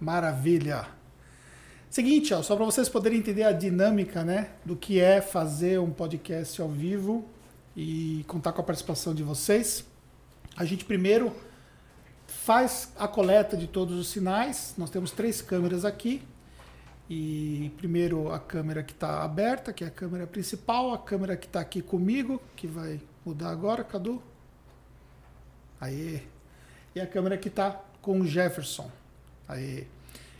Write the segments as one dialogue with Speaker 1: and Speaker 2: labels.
Speaker 1: Maravilha. Seguinte, ó, só para vocês poderem entender a dinâmica, né, do que é fazer um podcast ao vivo e contar com a participação de vocês. A gente primeiro faz a coleta de todos os sinais. Nós temos três câmeras aqui. E primeiro a câmera que está aberta, que é a câmera principal, a câmera que está aqui comigo, que vai mudar agora, Cadu. Aí. E a câmera que está com o Jefferson. Aí.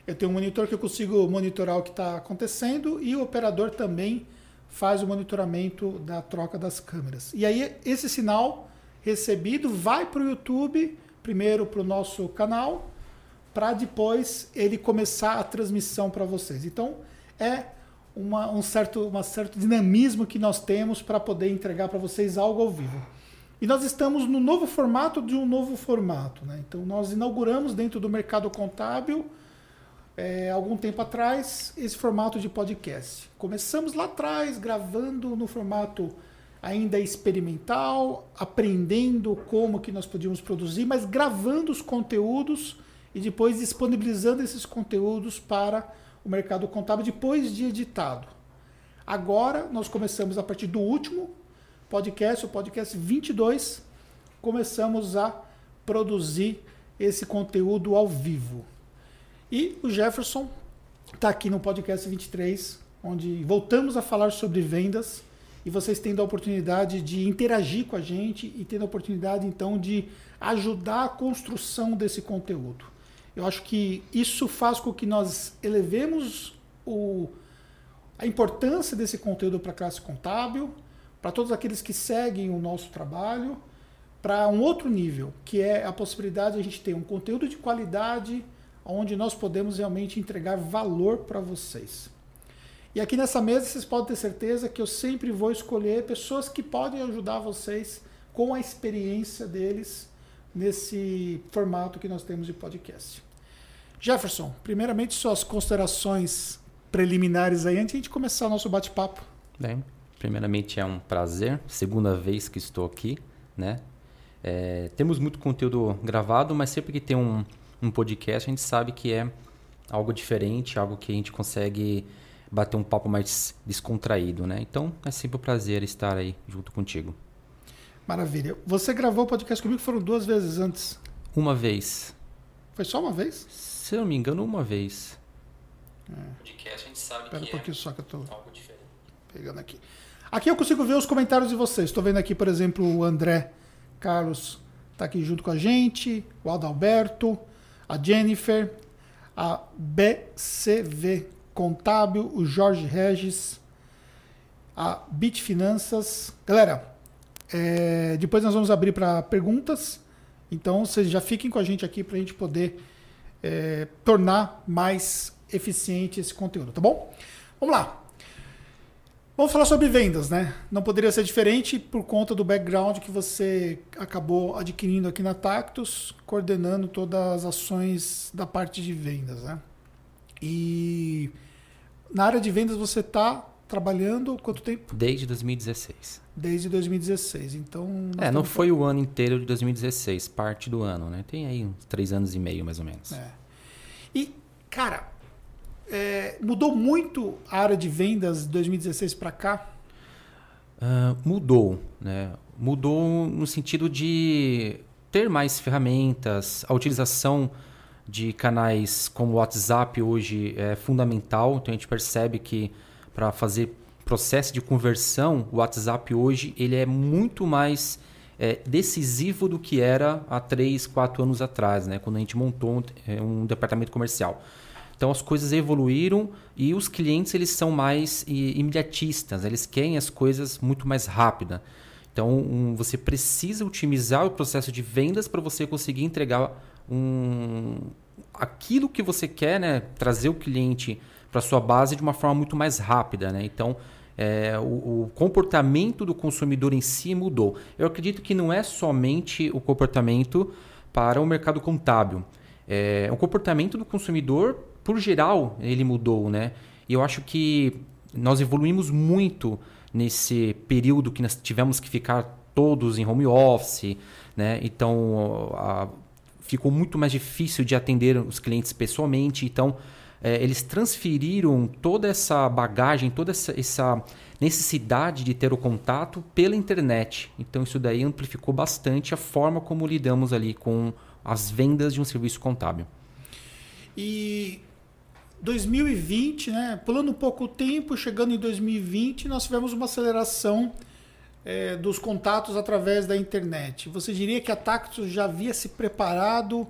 Speaker 1: Eu tenho um monitor que eu consigo monitorar o que está acontecendo e o operador também faz o monitoramento da troca das câmeras. E aí esse sinal recebido vai para o YouTube, primeiro para o nosso canal, para depois ele começar a transmissão para vocês. Então é uma, um certo, uma certo dinamismo que nós temos para poder entregar para vocês algo ao vivo. E nós estamos no novo formato de um novo formato. Né? Então nós inauguramos dentro do mercado contábil é, algum tempo atrás esse formato de podcast. Começamos lá atrás gravando no formato ainda experimental, aprendendo como que nós podíamos produzir, mas gravando os conteúdos e depois disponibilizando esses conteúdos para o mercado contábil depois de editado. Agora nós começamos a partir do último podcast, o podcast 22, começamos a produzir esse conteúdo ao vivo. E o Jefferson está aqui no podcast 23, onde voltamos a falar sobre vendas e vocês tendo a oportunidade de interagir com a gente e tendo a oportunidade então de ajudar a construção desse conteúdo. Eu acho que isso faz com que nós elevemos o, a importância desse conteúdo para a classe contábil, para todos aqueles que seguem o nosso trabalho, para um outro nível, que é a possibilidade de a gente ter um conteúdo de qualidade onde nós podemos realmente entregar valor para vocês. E aqui nessa mesa vocês podem ter certeza que eu sempre vou escolher pessoas que podem ajudar vocês com a experiência deles nesse formato que nós temos de podcast. Jefferson, primeiramente suas considerações preliminares aí antes de a gente começar o nosso bate-papo.
Speaker 2: Bem, primeiramente é um prazer, segunda vez que estou aqui, né? É, temos muito conteúdo gravado, mas sempre que tem um, um podcast a gente sabe que é algo diferente, algo que a gente consegue bater um papo mais descontraído, né? Então é sempre um prazer estar aí junto contigo.
Speaker 1: Maravilha. Você gravou o podcast comigo foram duas vezes antes?
Speaker 2: Uma vez.
Speaker 1: Foi só uma vez?
Speaker 2: Se eu não me engano, uma vez.
Speaker 1: É.
Speaker 2: Podcast a gente sabe
Speaker 1: Espera
Speaker 2: que
Speaker 1: um pouquinho
Speaker 2: é
Speaker 1: só que eu tô
Speaker 2: algo diferente.
Speaker 1: pegando aqui. Aqui eu consigo ver os comentários de vocês. Estou vendo aqui, por exemplo, o André Carlos está aqui junto com a gente, o Adalberto, a Jennifer, a BCV Contábil, o Jorge Regis, a Bit Finanças. Galera, é, depois nós vamos abrir para perguntas. Então vocês já fiquem com a gente aqui para a gente poder é, tornar mais eficiente esse conteúdo, tá bom? Vamos lá. Vamos falar sobre vendas, né? Não poderia ser diferente por conta do background que você acabou adquirindo aqui na Tactus, coordenando todas as ações da parte de vendas, né? E na área de vendas você está trabalhando quanto tempo?
Speaker 2: Desde 2016.
Speaker 1: Desde 2016. Então.
Speaker 2: É, não foi o ano inteiro de 2016, parte do ano, né? Tem aí uns três anos e meio, mais ou menos.
Speaker 1: É. E, cara, é, mudou muito a área de vendas de 2016 para cá?
Speaker 2: Ah, mudou, né? Mudou no sentido de ter mais ferramentas, a utilização de canais como o WhatsApp hoje é fundamental, então a gente percebe que para fazer processo de conversão, o WhatsApp hoje ele é muito mais é, decisivo do que era há 3, 4 anos atrás, né? quando a gente montou um, é, um departamento comercial. Então as coisas evoluíram e os clientes eles são mais imediatistas, eles querem as coisas muito mais rápida. Então um, você precisa otimizar o processo de vendas para você conseguir entregar um, aquilo que você quer, né? trazer o cliente para sua base de uma forma muito mais rápida. Né? Então é, o, o comportamento do consumidor em si mudou. Eu acredito que não é somente o comportamento para o mercado contábil. É, o comportamento do consumidor, por geral, ele mudou, né? E eu acho que nós evoluímos muito nesse período que nós tivemos que ficar todos em home office, né? Então, a- ficou muito mais difícil de atender os clientes pessoalmente. Então, é, eles transferiram toda essa bagagem, toda essa, essa, necessidade de ter o contato pela internet. Então, isso daí amplificou bastante a forma como lidamos ali com as vendas de um serviço contábil.
Speaker 1: E 2020, né, pulando um pouco o tempo, chegando em 2020, nós tivemos uma aceleração é, dos contatos através da internet. Você diria que a Tactus já havia se preparado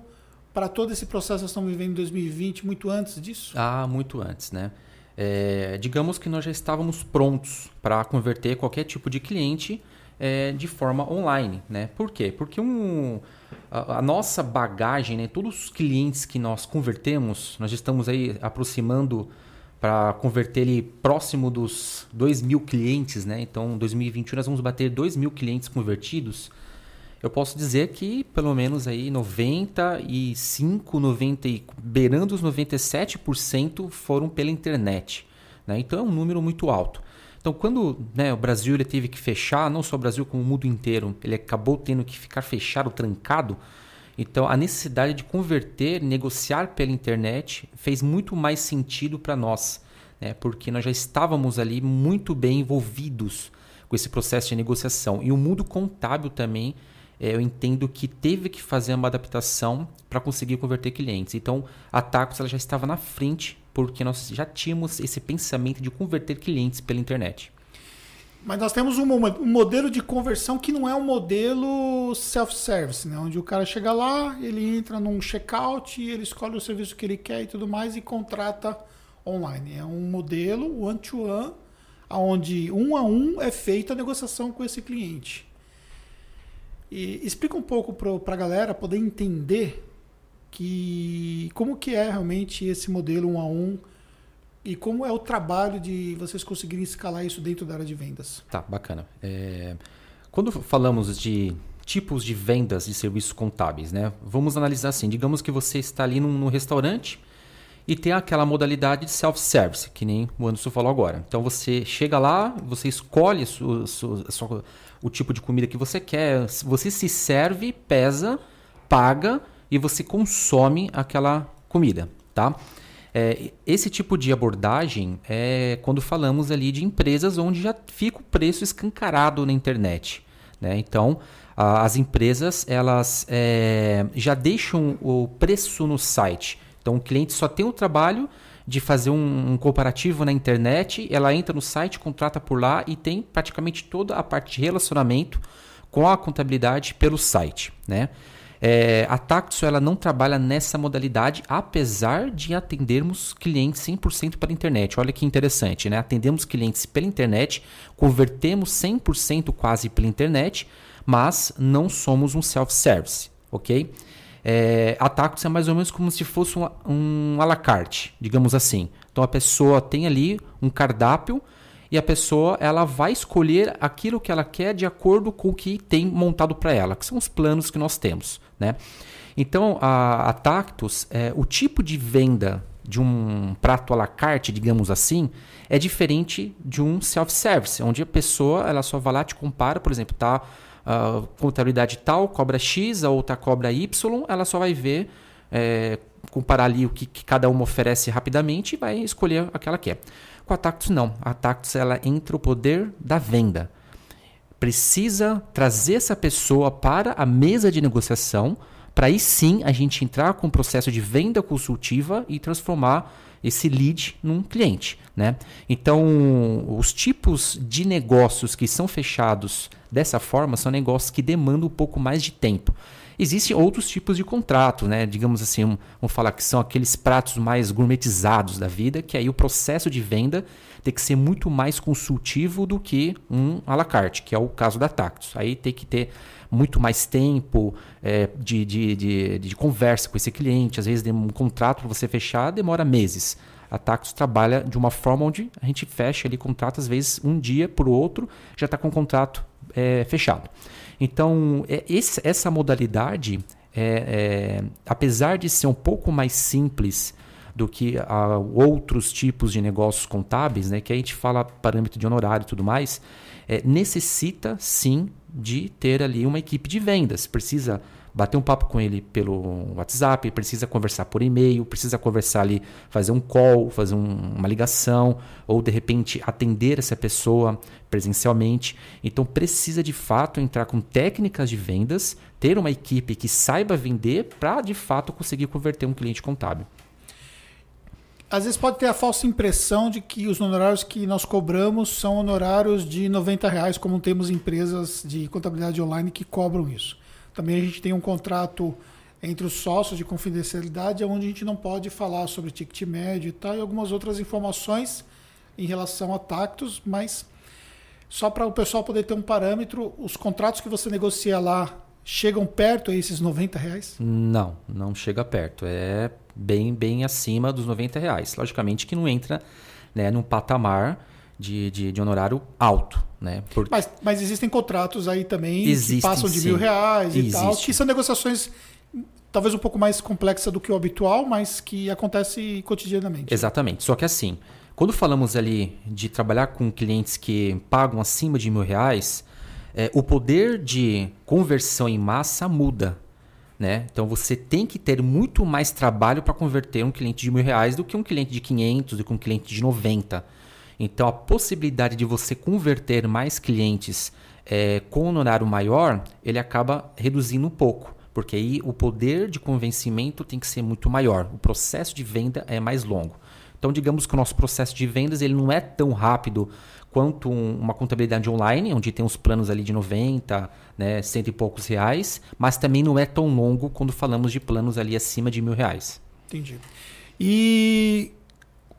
Speaker 1: para todo esse processo que nós estamos vivendo em 2020 muito antes disso?
Speaker 2: Ah, muito antes, né? É, digamos que nós já estávamos prontos para converter qualquer tipo de cliente é, de forma online, né? Por quê? Porque um, a, a, nossa bagagem, né? Todos os clientes que nós convertemos, nós estamos aí aproximando para converter ele próximo dos 2 mil clientes, né? Então, em 2021 nós vamos bater 2 mil clientes convertidos. Eu posso dizer que pelo menos aí 95, 90, beirando os 97% foram pela internet. Né? Então é um número muito alto. Então, quando né, o Brasil ele teve que fechar, não só o Brasil, como o mundo inteiro, ele acabou tendo que ficar fechado, trancado. Então, a necessidade de converter, negociar pela internet fez muito mais sentido para nós, né? porque nós já estávamos ali muito bem envolvidos com esse processo de negociação. E o mundo contábil também, eu entendo que teve que fazer uma adaptação para conseguir converter clientes. Então, a Tacos ela já estava na frente, porque nós já tínhamos esse pensamento de converter clientes pela internet.
Speaker 1: Mas nós temos um, um, modelo de conversão que não é um modelo self-service, né? onde o cara chega lá, ele entra num checkout, ele escolhe o serviço que ele quer e tudo mais e contrata online. É um modelo one-to-one, onde um a um é feita a negociação com esse cliente. E explica um pouco para a galera poder entender que como que é realmente esse modelo um a um e como é o trabalho de vocês conseguirem escalar isso dentro da área de vendas?
Speaker 2: Tá, bacana. É, quando falamos de tipos de vendas de serviços contábeis, né? Vamos analisar assim. Digamos que você está ali num, num restaurante e tem aquela modalidade de self-service, que nem o Anderson falou agora. Então você chega lá, você escolhe su, su, su, o tipo de comida que você quer, você se serve, pesa, paga e você consome aquela comida, tá? É, esse tipo de abordagem é quando falamos ali de empresas onde já fica o preço escancarado na internet. Né? Então, a, as empresas elas é, já deixam o preço no site. Então, o cliente só tem o trabalho de fazer um, um, comparativo na internet, ela entra no site, contrata por lá e tem praticamente toda a parte de relacionamento com a contabilidade pelo site. Né? É, a Taxo ela não trabalha nessa modalidade, apesar de atendermos clientes 100% pela internet. Olha que interessante, né? Atendemos clientes pela internet, convertemos 100% quase pela internet, mas não somos um self-service, ok? É, a Taxo é mais ou menos como se fosse um, um à la carte, digamos assim. Então a pessoa tem ali um cardápio e a pessoa ela vai escolher aquilo que ela quer de acordo com o que tem montado para ela, que são os planos que nós temos. Né? Então, a, a Tactus, é, o tipo de venda de um prato à la carte, digamos assim, é diferente de um self-service, onde a pessoa ela só vai lá te compara, por exemplo, tá uh, contabilidade tal, cobra X, a outra cobra Y, ela só vai ver, é, comparar ali o que, que, cada uma oferece rapidamente e vai escolher aquela que quer. Com a Tactus não, a Tactus ela entra o poder da venda precisa trazer essa pessoa para a mesa de negociação, para aí sim a gente entrar com o processo de venda consultiva e transformar esse lead num cliente. Né? Então, os tipos de negócios que são fechados dessa forma são negócios que demandam um pouco mais de tempo. Existem outros tipos de contrato, né? digamos assim, um, vamos falar que são aqueles pratos mais gourmetizados da vida, que aí o processo de venda tem que ser muito mais consultivo do que um à la carte, que é o caso da Tactus. Aí tem que ter muito mais tempo é, de, de, de, de, conversa com esse cliente. Às vezes, um contrato para você fechar demora meses. A Tactus trabalha de uma forma onde a gente fecha ali contrato, às vezes, um dia o outro, já está com o contrato é, fechado. Então, é, esse, essa modalidade, é, é, apesar de ser um pouco mais simples do que a, outros tipos de negócios contábeis, né, que a gente fala parâmetro de honorário e tudo mais, é, necessita sim de ter ali uma equipe de vendas. Precisa bater um papo com ele pelo WhatsApp, precisa conversar por e-mail, precisa conversar ali, fazer um call, fazer um, uma ligação, ou de repente atender essa pessoa presencialmente. Então precisa de fato entrar com técnicas de vendas, ter uma equipe que saiba vender para de fato conseguir converter um cliente contábil.
Speaker 1: Às vezes pode ter a falsa impressão de que os honorários que nós cobramos são honorários de 90 reais, como temos empresas de contabilidade online que cobram isso. Também a gente tem um contrato entre os sócios de confidencialidade, onde a gente não pode falar sobre ticket médio e tal, e algumas outras informações em relação a tactos, mas só para o pessoal poder ter um parâmetro, os contratos que você negocia lá chegam perto a esses 90 reais?
Speaker 2: Não, não chega perto. É bem, bem acima dos 90 reais. Logicamente que não entra né, num patamar de, de, de honorário alto. Né?
Speaker 1: Por... Mas, mas existem contratos aí também existem, que passam de sim. mil reais Existe. e tal, que são negociações talvez um pouco mais complexas do que o habitual, mas que acontece cotidianamente.
Speaker 2: Exatamente. Só que assim, quando falamos ali de trabalhar com clientes que pagam acima de mil reais, é, o poder de conversão em massa muda. Né? Então você tem que ter muito mais trabalho para converter um cliente de mil reais do que um cliente de 500, do que um cliente de 90. Então, a possibilidade de você converter mais clientes é, com honorário maior, ele acaba reduzindo um pouco, porque aí o poder de convencimento tem que ser muito maior. O processo de venda é mais longo. Então, digamos que o nosso processo de vendas ele não é tão rápido quanto um, uma contabilidade online, onde tem os planos ali de 90, né, cento e poucos reais, mas também não é tão longo quando falamos de planos ali acima de mil reais.
Speaker 1: Entendi. E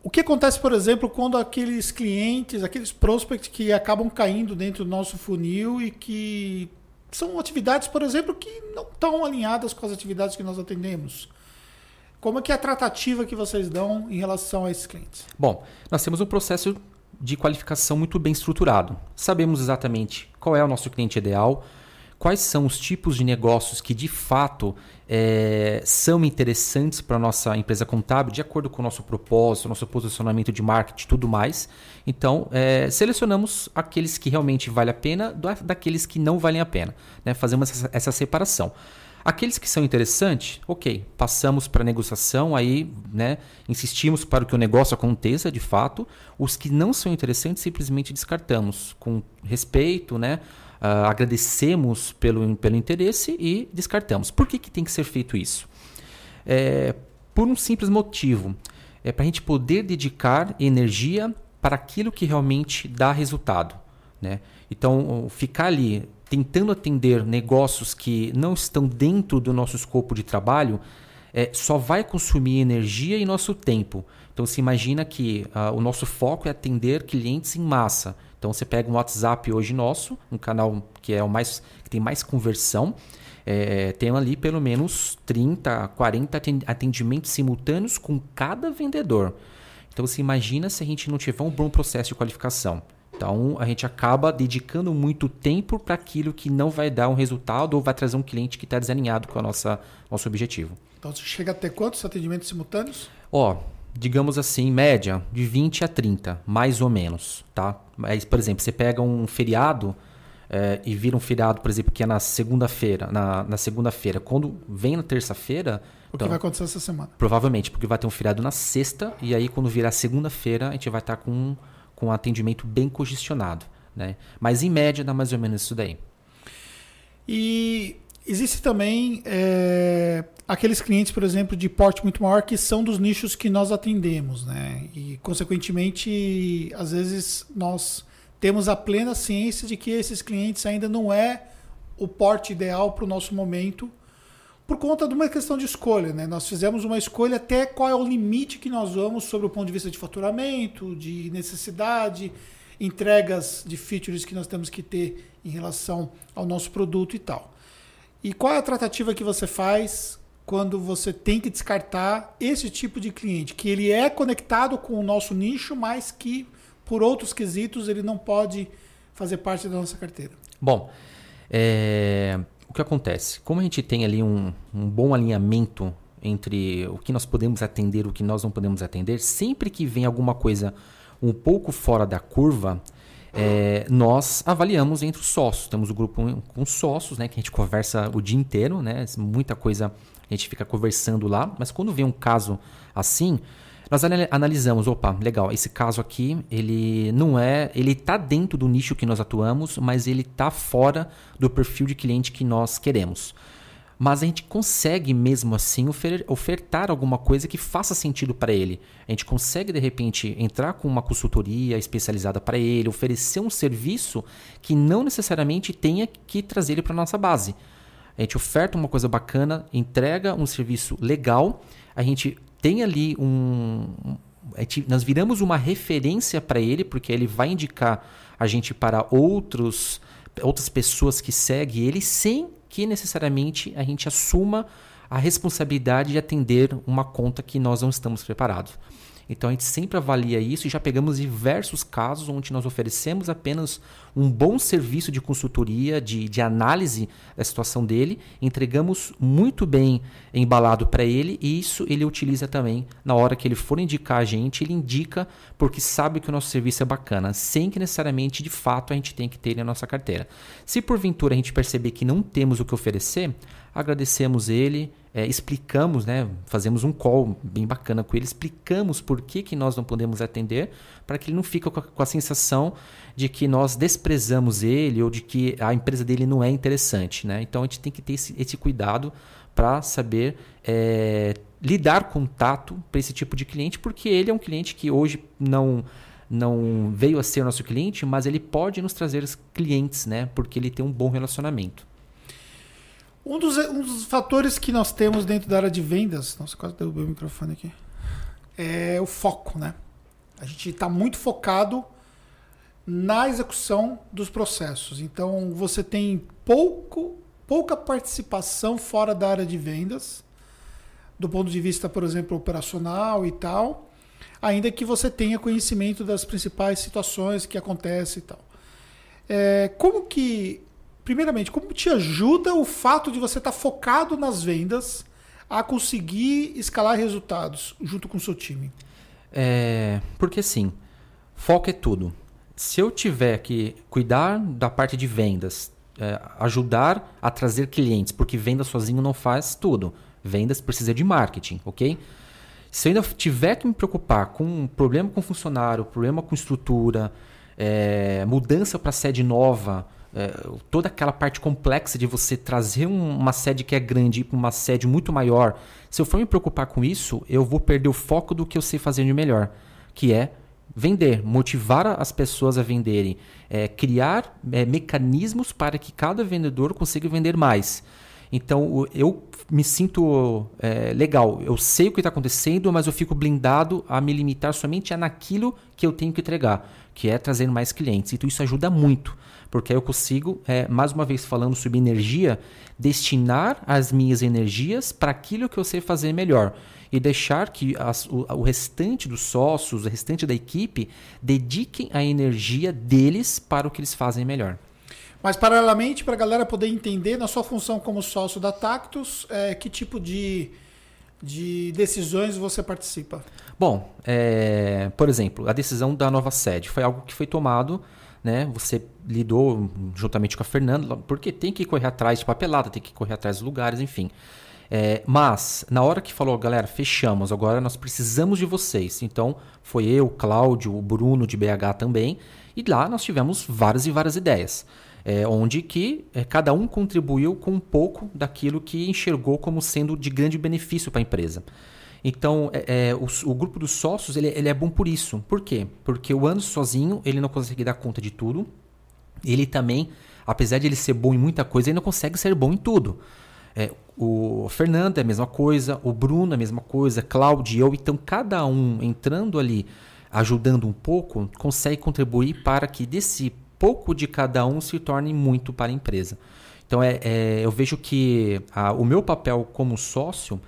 Speaker 1: o que acontece, por exemplo, quando aqueles clientes, aqueles prospects que acabam caindo dentro do nosso funil e que são atividades, por exemplo, que não estão alinhadas com as atividades que nós atendemos? Como é que é a tratativa que vocês dão em relação a esses clientes?
Speaker 2: Bom, nós temos um processo de qualificação muito bem estruturado. Sabemos exatamente qual é o nosso cliente ideal, quais são os tipos de negócios que de fato é, são interessantes para a nossa empresa contábil, de acordo com o nosso propósito, nosso posicionamento de marketing tudo mais. Então, é, selecionamos aqueles que realmente valem a pena daqueles que não valem a pena. Né? Fazemos essa, essa separação. Aqueles que são interessantes, ok, passamos para negociação, aí né, insistimos para que o negócio aconteça de fato. Os que não são interessantes, simplesmente descartamos com respeito, né? Uh, agradecemos pelo, pelo interesse e descartamos. Por que, que tem que ser feito isso? É, por um simples motivo. É para a gente poder dedicar energia para aquilo que realmente dá resultado. Né? Então, ficar ali tentando atender negócios que não estão dentro do nosso escopo de trabalho é, só vai consumir energia e nosso tempo. Então, se imagina que uh, o nosso foco é atender clientes em massa. Então você pega um WhatsApp hoje nosso, um canal que é o mais que tem mais conversão, é, tem ali pelo menos 30, 40 atendimentos simultâneos com cada vendedor. Então você imagina se a gente não tiver um bom processo de qualificação. Então a gente acaba dedicando muito tempo para aquilo que não vai dar um resultado ou vai trazer um cliente que está desalinhado com o nosso objetivo.
Speaker 1: Então você chega a ter quantos atendimentos simultâneos?
Speaker 2: Ó, digamos assim, média de 20 a 30, mais ou menos, tá? Mas, por exemplo, você pega um feriado é, e vira um feriado, por exemplo, que é na segunda-feira, na, na segunda-feira. Quando vem na terça-feira...
Speaker 1: O então, que vai acontecer essa semana?
Speaker 2: Provavelmente, porque vai ter um feriado na sexta e aí quando virar segunda-feira a gente vai estar com, com atendimento bem congestionado, né? Mas em média dá mais ou menos isso daí.
Speaker 1: E existe também é, aqueles clientes, por exemplo, de porte muito maior que são dos nichos que nós atendemos, né? E consequentemente, às vezes nós temos a plena ciência de que esses clientes ainda não é o porte ideal para o nosso momento, por conta de uma questão de escolha, né? Nós fizemos uma escolha até qual é o limite que nós vamos sobre o ponto de vista de faturamento, de necessidade, entregas de features que nós temos que ter em relação ao nosso produto e tal. E qual é a tratativa que você faz quando você tem que descartar esse tipo de cliente, que ele é conectado com o nosso nicho, mas que por outros quesitos ele não pode fazer parte da nossa carteira.
Speaker 2: Bom, é, o que acontece? Como a gente tem ali um, um bom alinhamento entre o que nós podemos atender e o que nós não podemos atender, sempre que vem alguma coisa um pouco fora da curva, é, nós avaliamos entre os sócios. Temos o um grupo com sócios, né, que a gente conversa o dia inteiro, né, muita coisa a gente fica conversando lá, mas quando vem um caso assim, nós analisamos, opa, legal, esse caso aqui, ele não é, ele está dentro do nicho que nós atuamos, mas ele está fora do perfil de cliente que nós queremos. Mas a gente consegue mesmo assim ofertar alguma coisa que faça sentido para ele. A gente consegue de repente entrar com uma consultoria especializada para ele, oferecer um serviço que não necessariamente tenha que trazer ele para nossa base. A gente oferta uma coisa bacana, entrega um serviço legal, a gente tem ali um. Gente, nós viramos uma referência para ele, porque ele vai indicar a gente para outros, outras pessoas que seguem ele, sem que necessariamente a gente assuma a responsabilidade de atender uma conta que nós não estamos preparados. Então a gente sempre avalia isso e já pegamos diversos casos onde nós oferecemos apenas um bom serviço de consultoria, de, de análise da situação dele, entregamos muito bem embalado para ele e isso ele utiliza também na hora que ele for indicar a gente, ele indica porque sabe que o nosso serviço é bacana, sem que necessariamente de fato a gente tem que ter na nossa carteira. Se porventura a gente perceber que não temos o que oferecer, agradecemos ele é, explicamos, né, fazemos um call bem bacana com ele, explicamos por que, que nós não podemos atender, para que ele não fique com a, com a, sensação de que nós desprezamos ele ou de que a empresa dele não é interessante. Né? Então a gente tem que ter esse, esse cuidado para saber é, lidar com tato para esse tipo de cliente, porque ele é um cliente que hoje não não veio a ser nosso cliente, mas ele pode nos trazer clientes, né? Porque ele tem um bom relacionamento.
Speaker 1: Um dos, um dos fatores que nós temos dentro da área de vendas, nossa, quase derrubei o microfone aqui, é o foco, né? A gente está muito focado na execução dos processos. Então você tem pouco, pouca participação fora da área de vendas, do ponto de vista, por exemplo, operacional e tal, ainda que você tenha conhecimento das principais situações que acontecem e tal. É, como que primeiramente, como te ajuda o fato de você estar tá focado nas vendas a conseguir escalar resultados junto com o seu time?
Speaker 2: É, porque assim, foco é tudo. Se eu tiver que cuidar da parte de vendas, é, ajudar a trazer clientes, porque venda sozinho não faz tudo. Vendas precisa de marketing, ok? Se eu ainda tiver que me preocupar com um problema com funcionário, problema com estrutura, é, mudança para sede nova, é, toda aquela parte complexa de você trazer um, uma sede que é grande para uma sede muito maior, se eu for me preocupar com isso, eu vou perder o foco do que eu sei fazer de melhor, que é vender, motivar as pessoas a venderem, é, criar é, mecanismos para que cada vendedor consiga vender mais. Então eu me sinto é, legal, eu sei o que está acontecendo, mas eu fico blindado a me limitar somente a naquilo que eu tenho que entregar, que é trazer mais clientes. Então isso ajuda muito porque aí eu consigo, é, mais uma vez falando sobre energia, destinar as minhas energias para aquilo que eu sei fazer melhor e deixar que as, o, o, restante dos sócios, o restante da equipe, dediquem a energia deles para o que eles fazem melhor.
Speaker 1: Mas, paralelamente, para a galera poder entender, na sua função como sócio da Tactus, é, que tipo de, de decisões você participa?
Speaker 2: Bom, é, por exemplo, a decisão da nova sede foi algo que foi tomado né? Você lidou juntamente com a Fernanda, porque tem que correr atrás de papelada, tem que correr atrás dos lugares, enfim. É, mas, na hora que falou, galera, fechamos, agora nós precisamos de vocês. Então, foi eu, Cláudio, o Bruno de BH também, e lá nós tivemos várias e várias ideias. É, onde que é, cada um contribuiu com um pouco daquilo que enxergou como sendo de grande benefício para a empresa. Então, é, é, o, o, grupo dos sócios ele, ele, é bom por isso. Por quê? Porque o Anderson sozinho ele não consegue dar conta de tudo. Ele também, apesar de ele ser bom em muita coisa, ele não consegue ser bom em tudo. É, o Fernando é a mesma coisa, o Bruno é a mesma coisa, Cláudio eu. Então, cada um entrando ali, ajudando um pouco, consegue contribuir para que desse pouco de cada um se torne muito para a empresa. Então, é, é eu vejo que a, o meu papel como sócio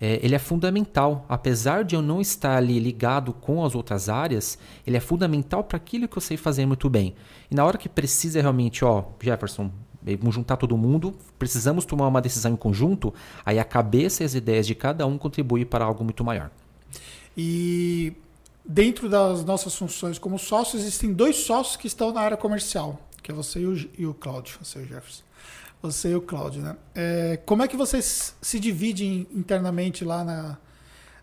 Speaker 2: é, ele é fundamental. Apesar de eu não estar ali ligado com as outras áreas, ele é fundamental para aquilo que eu sei fazer muito bem. E na hora que precisa realmente, ó, Jefferson, vamos juntar todo mundo, precisamos tomar uma decisão em conjunto, aí a cabeça e as ideias de cada um contribuem para algo muito maior.
Speaker 1: E dentro das nossas funções como sócio, existem dois sócios que estão na área comercial, que é você e o, e o Cláudio, você e o Jefferson. Você e o Cláudio, né? É, como é que vocês se dividem internamente lá na,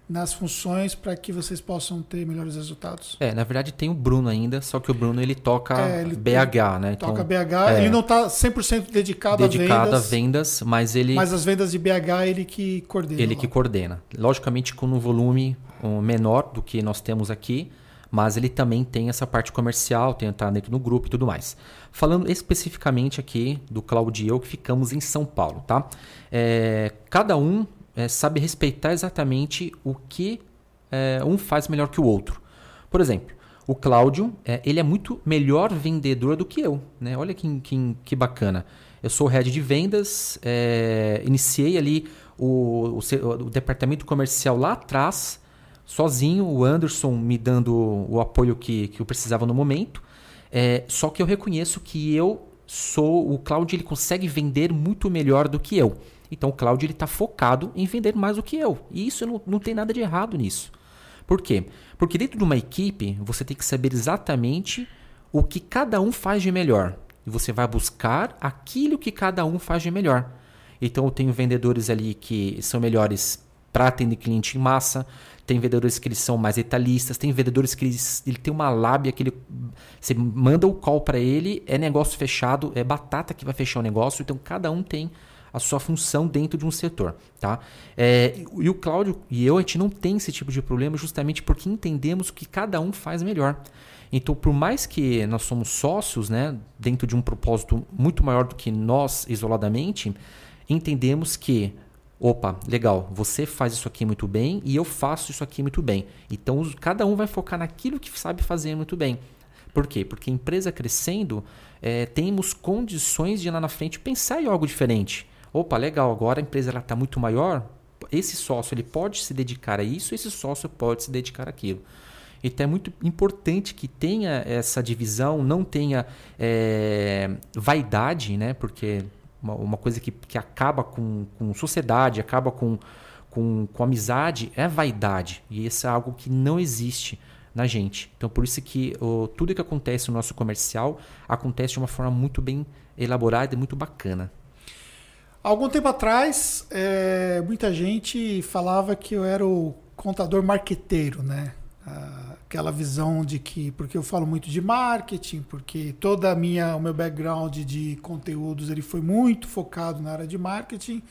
Speaker 1: nas funções para que vocês possam ter melhores resultados?
Speaker 2: É, na verdade tem o Bruno ainda, só que o Bruno ele toca é, ele BH, né?
Speaker 1: Então, toca BH, é, ele não está 100% dedicado, dedicado
Speaker 2: a vendas. a vendas, mas ele
Speaker 1: Mas as vendas de BH ele que coordena.
Speaker 2: Ele lá. que coordena. Logicamente com um volume menor do que nós temos aqui, mas ele também tem essa parte comercial, tem entrar dentro do grupo e tudo mais. Falando especificamente aqui do Claudio e eu, que ficamos em São Paulo, tá? É, cada um é, sabe respeitar exatamente o que é, um faz melhor que o outro. Por exemplo, o Cláudio, é, ele é muito melhor vendedor do que eu, né? Olha que, que, que bacana. Eu sou head de vendas, é, iniciei ali o, o, o departamento comercial lá atrás, sozinho, o Anderson me dando o apoio que, que eu precisava no momento. É, só que eu reconheço que eu sou. O Cláudio ele consegue vender muito melhor do que eu. Então o Cláudio está focado em vender mais do que eu. E isso não, não tem nada de errado nisso. Por quê? Porque dentro de uma equipe você tem que saber exatamente o que cada um faz de melhor. E você vai buscar aquilo que cada um faz de melhor. Então eu tenho vendedores ali que são melhores para atender cliente em massa, tem vendedores que eles são mais detalhistas, tem vendedores que eles, ele tem uma lábia que ele você manda o call para ele, é negócio fechado, é batata que vai fechar o negócio, então cada um tem a sua função dentro de um setor, tá? É, e o Cláudio e eu a gente não tem esse tipo de problema justamente porque entendemos que cada um faz melhor. Então, por mais que nós somos sócios, né, dentro de um propósito muito maior do que nós isoladamente, entendemos que opa, legal, você faz isso aqui muito bem e eu faço isso aqui muito bem. Então cada um vai focar naquilo que sabe fazer muito bem. Por quê? Porque empresa crescendo, é, temos condições de lá na frente pensar em algo diferente. Opa, legal, agora a empresa está muito maior, esse sócio ele pode se dedicar a isso, esse sócio pode se dedicar àquilo. Então é muito importante que tenha essa divisão, não tenha é, vaidade, né? Porque uma, uma coisa que, que acaba com, com sociedade, acaba com, com, com amizade, é vaidade. E isso é algo que não existe na gente. Então, por isso que o, tudo que acontece no nosso comercial acontece de uma forma muito bem elaborada e muito bacana.
Speaker 1: Algum tempo atrás, é, muita gente falava que eu era o contador marqueteiro, né? Aquela visão de que porque eu falo muito de marketing, porque toda a minha o meu background de conteúdos ele foi muito focado na área de marketing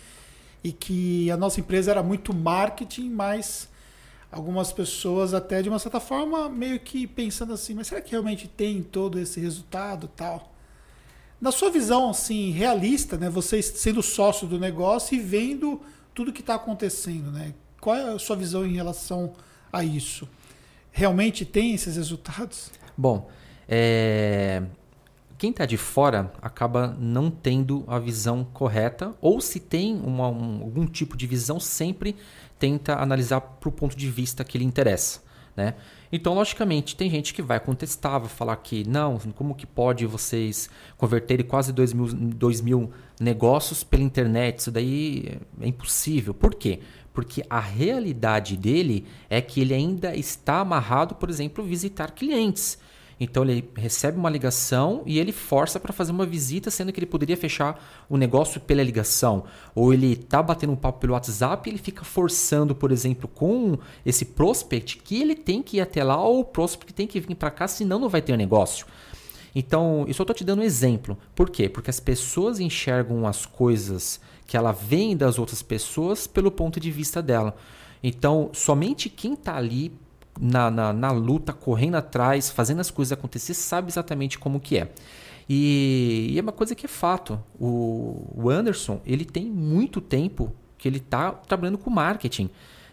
Speaker 1: e que a nossa empresa era muito marketing, mas algumas pessoas até de uma certa forma meio que pensando assim, mas será que realmente tem todo esse resultado, tal? Na sua visão assim realista, né, você sendo sócio do negócio e vendo tudo que está acontecendo, né? Qual é a sua visão em relação a isso? Realmente tem esses resultados?
Speaker 2: Bom, é... quem está de fora acaba não tendo a visão correta, ou se tem uma, um, algum tipo de visão, sempre tenta analisar para o ponto de vista que lhe interessa. Né? Então, logicamente, tem gente que vai contestar, vai falar que não, como que pode vocês converterem quase 2 mil, 2 mil negócios pela internet? Isso daí é impossível. Por quê? Porque a realidade dele é que ele ainda está amarrado, por exemplo, visitar clientes. Então ele recebe uma ligação e ele força para fazer uma visita, sendo que ele poderia fechar o negócio pela ligação. Ou ele está batendo um papo pelo WhatsApp e ele fica forçando, por exemplo, com esse prospect que ele tem que ir até lá ou o prospect tem que vir para cá, senão não vai ter negócio. Então, eu só estou te dando um exemplo. Por quê? Porque as pessoas enxergam as coisas que ela vem das outras pessoas pelo ponto de vista dela. Então, somente quem está ali na, na, na, luta, correndo atrás, fazendo as coisas acontecer, sabe exatamente como que é. E, e é uma coisa que é fato. O, o Anderson, ele tem muito tempo que ele está trabalhando com marketing.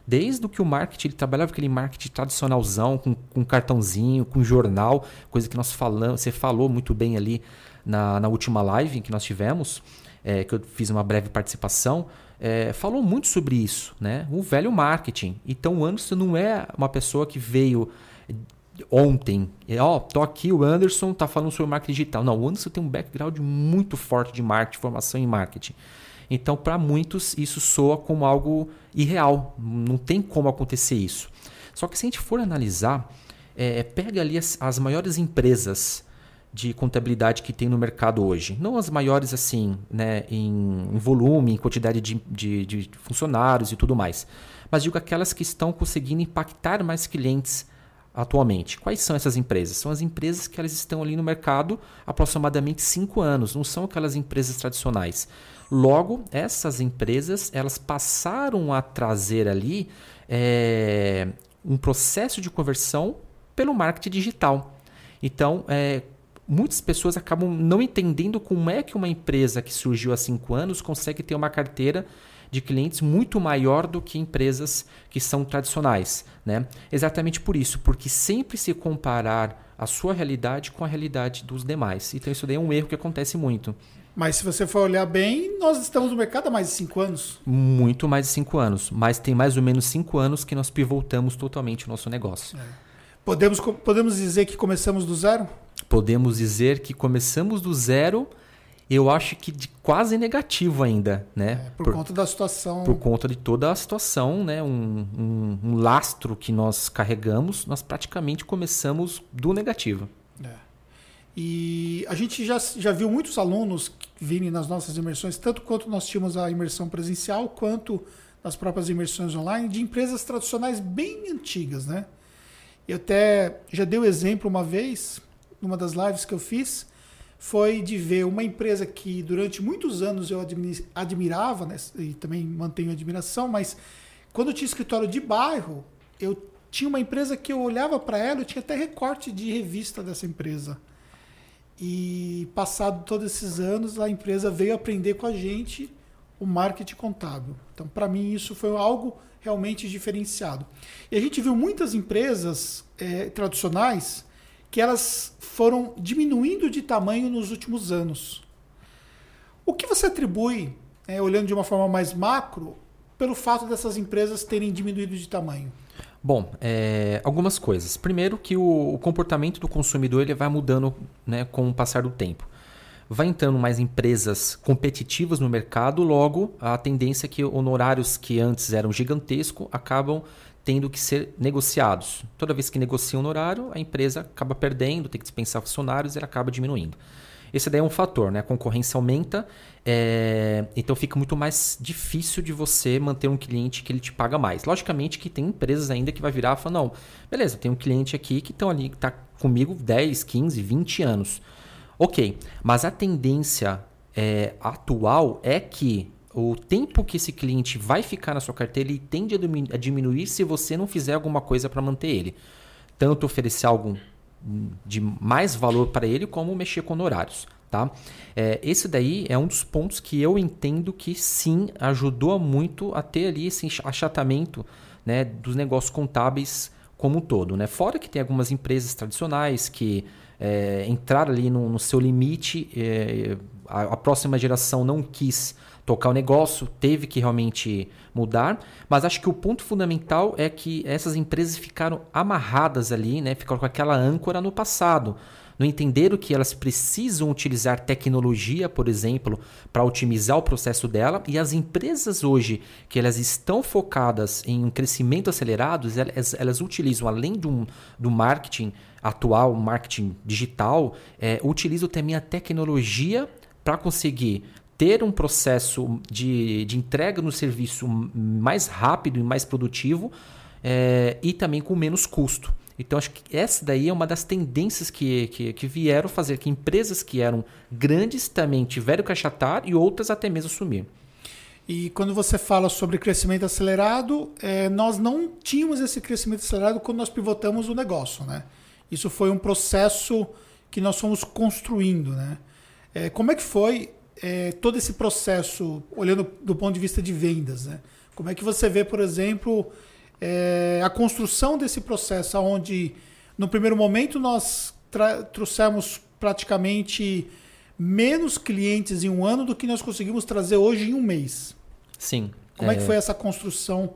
Speaker 2: Desde que o marketing, ele trabalhava aquele marketing tradicionalzão, com, com cartãozinho, com jornal, coisa que nós falamos, você falou muito bem ali na, na última live que nós tivemos é, que eu fiz uma breve participação, é, falou muito sobre isso, né? O velho marketing. Então o Anderson não é uma pessoa que veio ontem, ó, oh, tô aqui, o Anderson tá falando sobre marketing digital. Não, o Anderson tem um background muito forte de marketing, formação em marketing. Então, para muitos, isso soa como algo irreal. Não tem como acontecer isso. Só que se a gente for analisar, é, pega ali as, as maiores empresas de contabilidade que tem no mercado hoje. Não as maiores assim, né, em, em volume, em quantidade de, de, de, funcionários e tudo mais. Mas digo aquelas que estão conseguindo impactar mais clientes atualmente. Quais são essas empresas? São as empresas que elas estão ali no mercado aproximadamente cinco anos, não são aquelas empresas tradicionais. Logo, essas empresas elas passaram a trazer ali é, um processo de conversão pelo marketing digital. Então, é, muitas pessoas acabam não entendendo como é que uma empresa que surgiu há cinco anos consegue ter uma carteira de clientes muito maior do que empresas que são tradicionais. Né? Exatamente por isso, porque sempre se comparar a sua realidade com a realidade dos demais. Então isso daí é um erro que acontece muito.
Speaker 1: Mas se você for olhar bem, nós estamos no mercado há mais de cinco anos.
Speaker 2: Muito mais de cinco anos. Mas tem mais ou menos cinco anos que nós pivotamos totalmente o nosso negócio. É.
Speaker 1: Podemos, podemos dizer que começamos do zero?
Speaker 2: Podemos dizer que começamos do zero, eu acho que de quase negativo ainda, né?
Speaker 1: É, por, por, conta da situação.
Speaker 2: Por conta de toda a situação, né? Um, um, um lastro que nós carregamos, nós praticamente começamos do negativo. É.
Speaker 1: E a gente já, já viu muitos alunos virem nas nossas imersões, tanto quanto nós tínhamos a imersão presencial, quanto nas próprias imersões online, de empresas tradicionais bem antigas, né? Eu até já dei o exemplo uma vez, numa das lives que eu fiz, foi de ver uma empresa que durante muitos anos eu admirava, né, e também mantenho admiração, mas quando eu tinha escritório de bairro, eu tinha uma empresa que eu olhava para ela, eu tinha até recorte de revista dessa empresa. E passado todos esses anos, a empresa veio aprender com a gente o marketing contábil. Então, para mim, isso foi algo realmente diferenciado. E a gente viu muitas empresas é, tradicionais que elas foram diminuindo de tamanho nos últimos anos. O que você atribui, é, olhando de uma forma mais macro, pelo fato dessas empresas terem diminuído de tamanho?
Speaker 2: Bom, é, algumas coisas. Primeiro que o, o, comportamento do consumidor ele vai mudando né, com o passar do tempo vai entrando mais empresas competitivas no mercado, logo a tendência é que honorários que antes eram gigantescos acabam tendo que ser negociados. Toda vez que negocia um honorário, a empresa acaba perdendo, tem que dispensar funcionários e ela acaba diminuindo. Esse daí é um fator, né? A concorrência aumenta, é... então fica muito mais difícil de você manter um cliente que ele te paga mais. Logicamente que tem empresas ainda que vai virar e falar, não, beleza, tem um cliente aqui que estão ali, que está comigo 10, 15, 20 anos. Ok, mas a tendência é, atual é que o tempo que esse cliente vai ficar na sua carteira ele tende a diminuir se você não fizer alguma coisa para manter ele. Tanto oferecer algo de mais valor para ele, como mexer com honorários. Tá? É, esse daí é um dos pontos que eu entendo que sim ajudou muito a ter ali esse achatamento né, dos negócios contábeis como um todo. Né? Fora que tem algumas empresas tradicionais que é, entrar ali no, no seu limite. É, a, a, próxima geração não quis tocar o negócio, teve que realmente mudar. Mas acho que o ponto fundamental é que essas empresas ficaram amarradas ali, né? ficaram com aquela âncora no passado não entenderam que elas precisam utilizar tecnologia, por exemplo, para otimizar o processo dela. E as empresas hoje que elas estão focadas em um crescimento acelerado, elas, elas utilizam, além do, do marketing atual, marketing digital, é, utilizam também a tecnologia para conseguir ter um processo de, de entrega no serviço mais rápido e mais produtivo é, e também com menos custo. Então, acho que essa daí é uma das tendências que, que, que vieram fazer que empresas que eram grandes também tiveram que achatar e outras até mesmo sumir.
Speaker 1: E quando você fala sobre crescimento acelerado, é, nós não tínhamos esse crescimento acelerado quando nós pivotamos o negócio, né? Isso foi um processo que nós fomos construindo, né? É, como é que foi é, todo esse processo, olhando do ponto de vista de vendas, né? Como é que você vê, por exemplo, é, a construção desse processo, onde no primeiro momento nós trouxemos praticamente menos clientes em um ano do que nós conseguimos trazer hoje em um mês.
Speaker 2: Sim.
Speaker 1: Como é, é que foi essa construção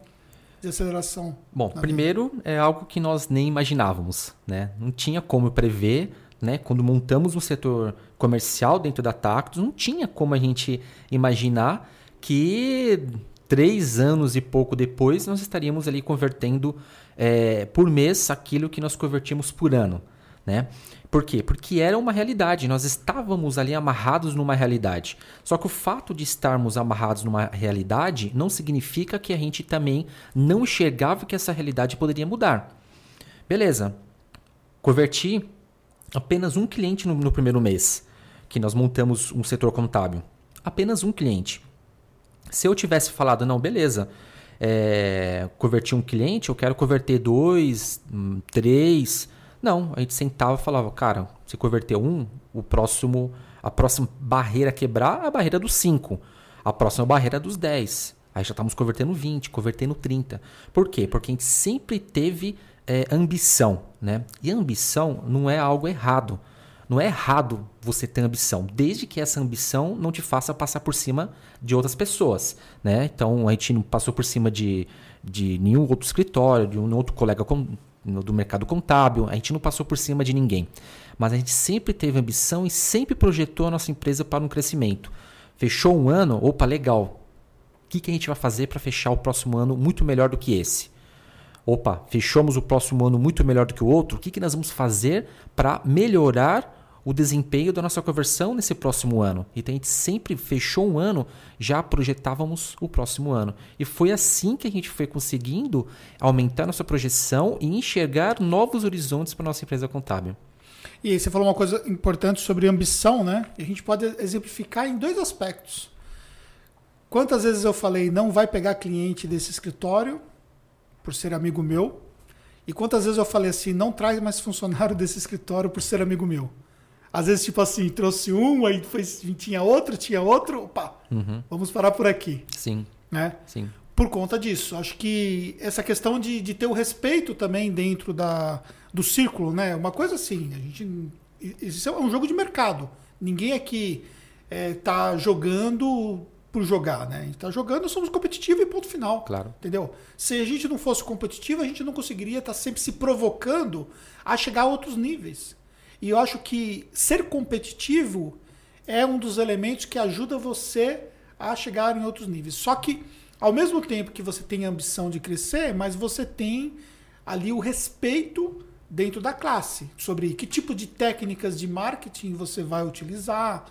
Speaker 1: de aceleração?
Speaker 2: Bom, primeiro é algo que nós nem imaginávamos, né? Não tinha como prever, né? Quando montamos um setor comercial dentro da Tactus, não tinha como a gente imaginar que três anos e pouco depois, nós estaríamos ali convertendo é, por mês aquilo que nós convertimos por ano. Né? Por quê? Porque era uma realidade, nós estávamos ali amarrados numa realidade. Só que o fato de estarmos amarrados numa realidade não significa que a gente também não enxergava que essa realidade poderia mudar. Beleza, converti apenas um cliente no, no primeiro mês, que nós montamos um setor contábil. Apenas um cliente. Se eu tivesse falado, não, beleza, é, converti um cliente, eu quero converter dois, hum, três não, a gente sentava e falava, cara, você converteu um, o próximo, a próxima barreira a quebrar é a barreira dos 5. A próxima barreira é dos 10. Aí já estamos convertendo 20, convertendo 30. Por quê? Porque a gente sempre teve é, ambição, né? E ambição não é algo errado. Não é errado você ter ambição, desde que essa ambição não te faça passar por cima de outras pessoas, né? Então a gente não passou por cima de, de nenhum outro escritório, de um outro colega no, do mercado contábil, a gente não passou por cima de ninguém. Mas a gente sempre teve ambição e sempre projetou a nossa empresa para um crescimento. Fechou um ano, opa, legal. O que, que a gente vai fazer para fechar o próximo ano muito melhor do que esse? Opa, fechamos o próximo ano muito melhor do que o outro. O que, que nós vamos fazer para melhorar o desempenho da nossa conversão nesse próximo ano. Então a gente sempre fechou um ano, já projetávamos o próximo ano. E foi assim que a gente foi conseguindo aumentar nossa projeção e enxergar novos horizontes para nossa empresa contábil.
Speaker 1: E aí você falou uma coisa importante sobre ambição, né? E a gente pode exemplificar em dois aspectos. Quantas vezes eu falei não vai pegar cliente desse escritório por ser amigo meu? E quantas vezes eu falei assim, não traz mais funcionário desse escritório por ser amigo meu? Às vezes, tipo assim, trouxe um, aí depois tinha outro, tinha outro, opa, uhum. vamos parar por aqui.
Speaker 2: Sim.
Speaker 1: Né?
Speaker 2: Sim.
Speaker 1: Por conta disso. Acho que essa questão de, de ter o respeito também dentro da, do círculo, né? Uma coisa assim, a gente. Isso é um jogo de mercado. Ninguém aqui é, tá jogando por jogar, né? A gente tá jogando, somos competitivos e ponto final.
Speaker 2: Claro.
Speaker 1: Entendeu? Se a gente não fosse competitivo, a gente não conseguiria estar tá sempre se provocando a chegar a outros níveis. E eu acho que ser competitivo é um dos elementos que ajuda você a chegar em outros níveis. Só que, ao mesmo tempo que você tem a ambição de crescer, mas você tem ali o respeito dentro da classe sobre que tipo de técnicas de marketing você vai utilizar,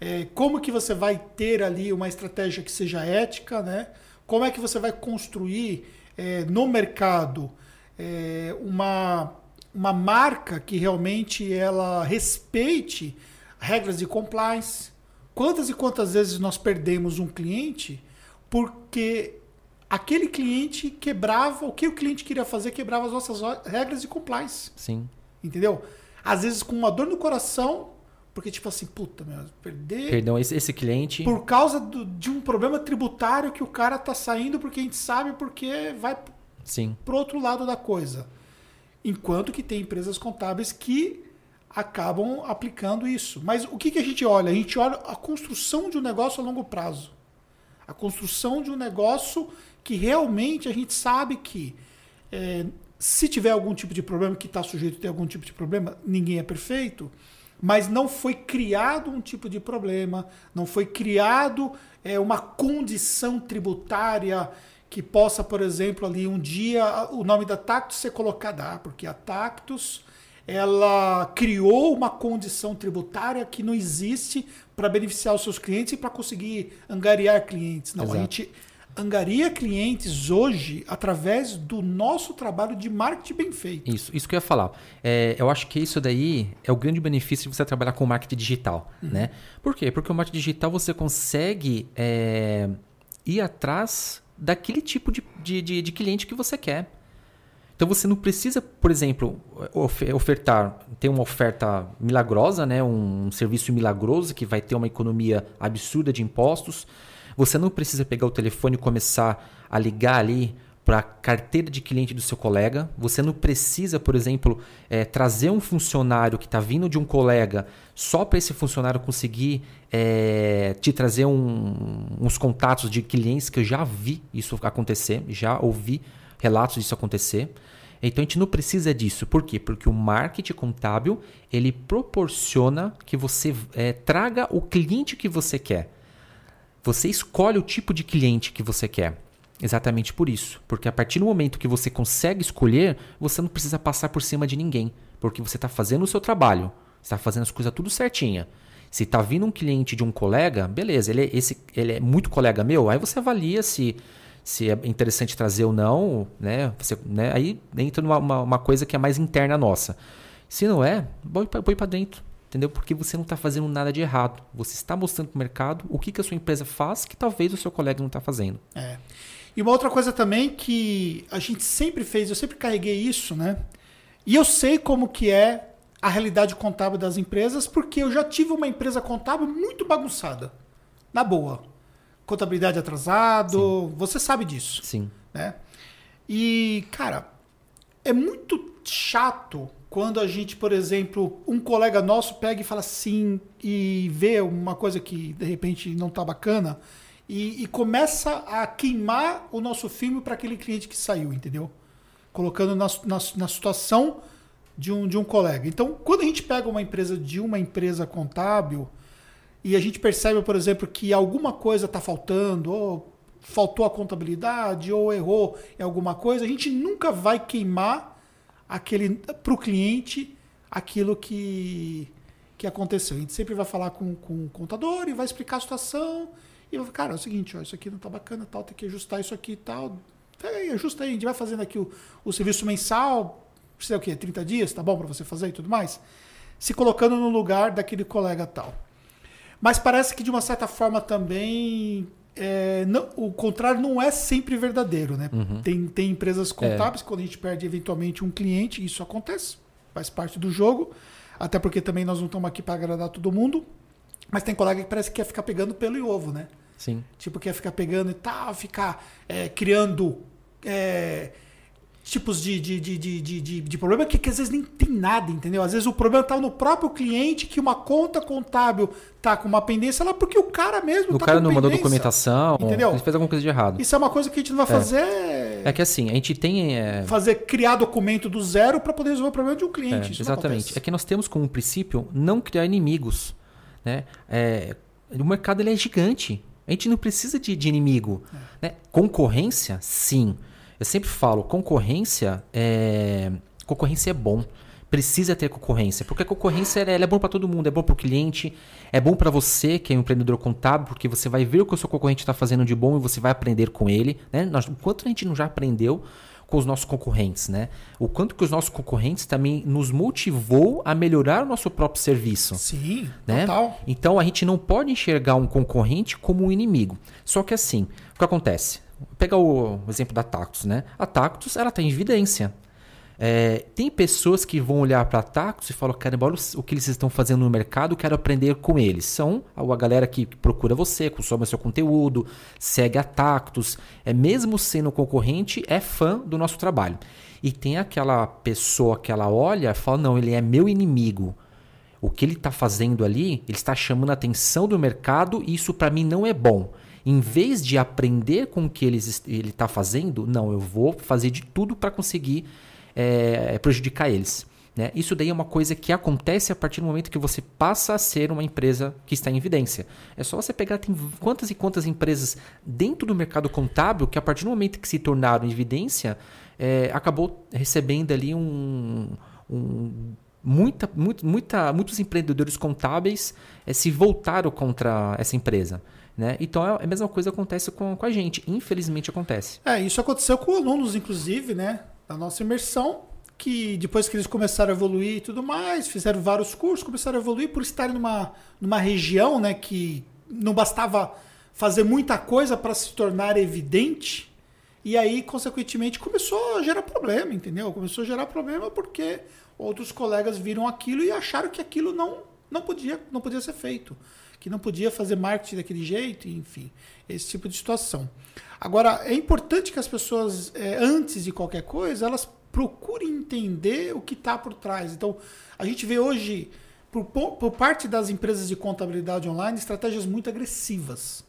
Speaker 1: é, como que você vai ter ali uma estratégia que seja ética, né? Como é que você vai construir é, no mercado é, uma uma marca que realmente ela respeite regras de compliance. Quantas e quantas vezes nós perdemos um cliente porque aquele cliente quebrava o que o cliente queria fazer, quebrava as nossas regras de compliance.
Speaker 2: Sim.
Speaker 1: Entendeu? Às vezes com uma dor no coração, porque tipo assim, puta, meu, perder.
Speaker 2: Perdão, esse, esse cliente.
Speaker 1: Por causa do, de um problema tributário que o cara tá saindo porque a gente sabe porque vai
Speaker 2: Sim.
Speaker 1: pro outro lado da coisa. Enquanto que tem empresas contábeis que acabam aplicando isso. Mas o que, que a gente olha? A gente olha a construção de um negócio a longo prazo. A construção de um negócio que realmente a gente sabe que é, se tiver algum tipo de problema, que está sujeito a ter algum tipo de problema, ninguém é perfeito, mas não foi criado um tipo de problema, não foi criado é, uma condição tributária que possa, por exemplo, ali um dia o nome da Tactus ser colocado, ah, porque a Tactus ela criou uma condição tributária que não existe para beneficiar os seus clientes e para conseguir angariar clientes. Não, Exato. a gente angaria clientes hoje através do nosso trabalho de marketing bem feito.
Speaker 2: Isso, isso que eu ia falar. É, eu acho que isso daí é o grande benefício de você trabalhar com marketing digital, uhum. né? Por quê? Porque o marketing digital você consegue é, ir atrás daquele tipo de, de, de, de cliente que você quer. Então você não precisa, por exemplo, ofertar, ter uma oferta milagrosa, né? um serviço milagroso que vai ter uma economia absurda de impostos. Você não precisa pegar o telefone e começar a ligar ali para a carteira de cliente do seu colega. Você não precisa, por exemplo, é, trazer um funcionário que está vindo de um colega só para esse funcionário conseguir é, te trazer um, uns contatos de clientes que eu já vi isso acontecer, já ouvi relatos disso acontecer. Então a gente não precisa disso. Por quê? Porque o marketing contábil ele proporciona que você é, traga o cliente que você quer. Você escolhe o tipo de cliente que você quer. Exatamente por isso. Porque a partir do momento que você consegue escolher, você não precisa passar por cima de ninguém. Porque você está fazendo o seu trabalho. Você está fazendo as coisas tudo certinha. Se está vindo um cliente de um colega, beleza, ele é, esse, ele é muito colega meu, aí você avalia se, se é interessante trazer ou não, né? Você, né? Aí entra numa uma, uma coisa que é mais interna nossa. Se não é, põe para dentro. Entendeu? Porque você não está fazendo nada de errado. Você está mostrando para o mercado o que, que a sua empresa faz que talvez o seu colega não está fazendo.
Speaker 1: É. E uma outra coisa também que a gente sempre fez, eu sempre carreguei isso, né? E eu sei como que é a realidade contábil das empresas, porque eu já tive uma empresa contábil muito bagunçada. Na boa. Contabilidade atrasado, Sim. você sabe disso.
Speaker 2: Sim.
Speaker 1: Né? E, cara, é muito chato quando a gente, por exemplo, um colega nosso pega e fala assim e vê uma coisa que de repente não está bacana e, e, começa a queimar o nosso filme para aquele cliente que saiu, entendeu? Colocando na, na, na, situação de um, de um colega. Então, quando a gente pega uma empresa de uma empresa contábil e a gente percebe, por exemplo, que alguma coisa está faltando, ou faltou a contabilidade, ou errou em alguma coisa, a gente nunca vai queimar aquele para o cliente aquilo que, que aconteceu. A gente sempre vai falar com, com o contador e vai explicar a situação. E vai cara, é o seguinte, ó, isso aqui não está bacana, tal, tem que ajustar isso aqui e tal. Aí, ajusta aí, a gente vai fazendo aqui o, o serviço mensal, precisa o quê? 30 dias, tá bom para você fazer e tudo mais? Se colocando no lugar daquele colega tal. Mas parece que de uma certa forma também é, não, o contrário não é sempre verdadeiro, né? Uhum. Tem, tem empresas contábeis, é. quando a gente perde eventualmente um cliente, isso acontece, faz parte do jogo, até porque também nós não estamos aqui para agradar todo mundo, mas tem colega que parece que quer ficar pegando pelo e ovo, né?
Speaker 2: Sim.
Speaker 1: Tipo, quer ficar pegando e tal, ficar é, criando é, tipos de, de, de, de, de, de problema que, que, às vezes nem tem nada, entendeu? Às vezes o problema está no próprio cliente, que uma conta contábil tá com uma pendência lá, porque o cara mesmo
Speaker 2: o
Speaker 1: tá
Speaker 2: cara não mandou documentação,
Speaker 1: entendeu?
Speaker 2: ele fez alguma coisa de errado.
Speaker 1: Isso é uma coisa que a gente não vai é. fazer...
Speaker 2: É que assim, a gente tem... É...
Speaker 1: Fazer, criar documento do zero para poder resolver o problema de um cliente.
Speaker 2: É, exatamente. É que nós temos como princípio não criar inimigos, né? É, o mercado ele é gigante. A gente não precisa de, de inimigo. É. Né? Concorrência, sim. Eu sempre falo, concorrência é, concorrência é bom. Precisa ter concorrência, porque a concorrência ela é bom para todo mundo, é bom para o cliente, é bom para você que é um empreendedor contábil, porque você vai ver o que o seu concorrente está fazendo de bom e você vai aprender com ele. Né? Nós, o quanto a gente não já aprendeu com os nossos concorrentes, né? O quanto que os nossos concorrentes também nos motivou a melhorar o nosso próprio serviço.
Speaker 1: Sim,
Speaker 2: né?
Speaker 1: total.
Speaker 2: Então a gente não pode enxergar um concorrente como um inimigo. Só que assim, o que acontece? Pega o exemplo da Tactus, né? A Tactus, ela tem evidência. É, tem pessoas que vão olhar para a Tactus e falam, caramba, olha o que eles estão fazendo no mercado, quero aprender com eles. São a galera que procura você, consome seu conteúdo, segue a Tactus, é mesmo sendo concorrente, é fã do nosso trabalho. E tem aquela pessoa que ela olha e fala, não, ele é meu inimigo. O que ele está fazendo ali, ele está chamando a atenção do mercado e isso para mim não é bom. Em vez de aprender com o que ele está fazendo, não, eu vou fazer de tudo para conseguir é, prejudicar eles. Né? Isso daí é uma coisa que acontece a partir do momento que você passa a ser uma empresa que está em evidência. É só você pegar, tem quantas e quantas empresas dentro do mercado contábil que a partir do momento que se tornaram em evidência, é, acabou recebendo ali um, um muita, muito, muita, muitos empreendedores contábeis é, se voltaram contra essa empresa. Né? Então é a mesma coisa acontece com, com a gente. Infelizmente acontece.
Speaker 1: É, isso aconteceu com alunos, inclusive, né? Da nossa imersão, que depois que eles começaram a evoluir e tudo mais, fizeram vários cursos, começaram a evoluir por estarem numa, numa região né, que não bastava fazer muita coisa para se tornar evidente. E aí, consequentemente, começou a gerar problema, entendeu? Começou a gerar problema porque outros colegas viram aquilo e acharam que aquilo não, não, podia, não podia ser feito que não podia fazer marketing daquele jeito, enfim, esse tipo de situação. Agora, é importante que as pessoas, é, antes de qualquer coisa, elas procurem entender o que está por trás. Então, a gente vê hoje, por, por parte das empresas de contabilidade online, estratégias muito agressivas.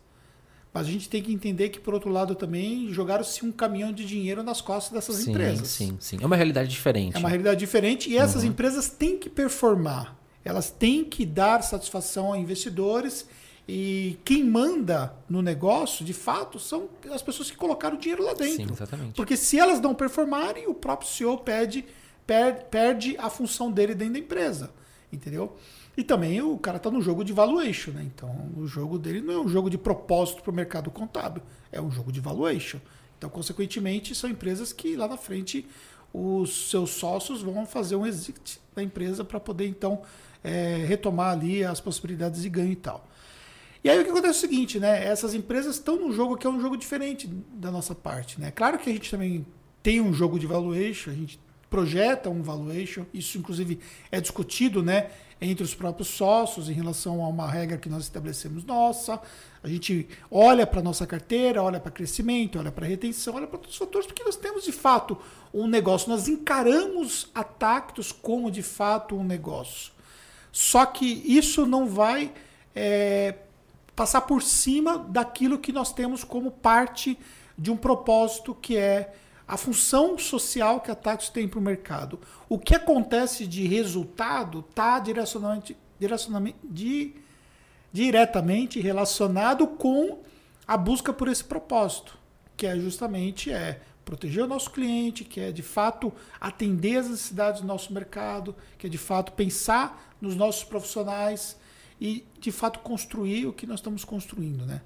Speaker 1: Mas a gente tem que entender que, por outro lado, também jogaram-se um caminhão de dinheiro nas costas dessas
Speaker 2: sim,
Speaker 1: empresas.
Speaker 2: Sim, sim. É uma realidade diferente.
Speaker 1: É uma realidade diferente e essas uhum. empresas têm que performar. Elas têm que dar satisfação a investidores E quem manda no negócio, de fato, são as pessoas que colocaram o dinheiro lá dentro.
Speaker 2: Sim, exatamente.
Speaker 1: Porque se elas não performarem, o próprio CEO perde, per, perde a função dele dentro da empresa. Entendeu? E também o cara está no jogo de valuation, né? Então o jogo dele não é um jogo de propósito para o mercado contábil, é um jogo de valuation. Então, consequentemente, são empresas que lá na frente os seus sócios vão fazer um exit da empresa para poder então é, retomar ali as possibilidades de ganho e tal. E aí o que acontece é o seguinte, né? Essas empresas estão num jogo que é um jogo diferente da nossa parte, né? Claro que a gente também tem um jogo de valuation, a gente projeta um valuation, isso inclusive é discutido, né, entre os próprios sócios em relação a uma regra que nós estabelecemos nossa. A gente olha para a nossa carteira, olha para crescimento, olha para retenção, olha para todos os fatores, porque nós temos de fato um negócio, nós encaramos a Tactus como de fato um negócio. Só que isso não vai é, passar por cima daquilo que nós temos como parte de um propósito que é a função social que a Tactus tem para o mercado. O que acontece de resultado está direcionamente, direcionamente diretamente relacionado com a busca por esse propósito, que é justamente é proteger o nosso cliente, que é de fato atender as necessidades do nosso mercado, que é de fato pensar nos nossos profissionais e de fato construir o que nós estamos construindo, né?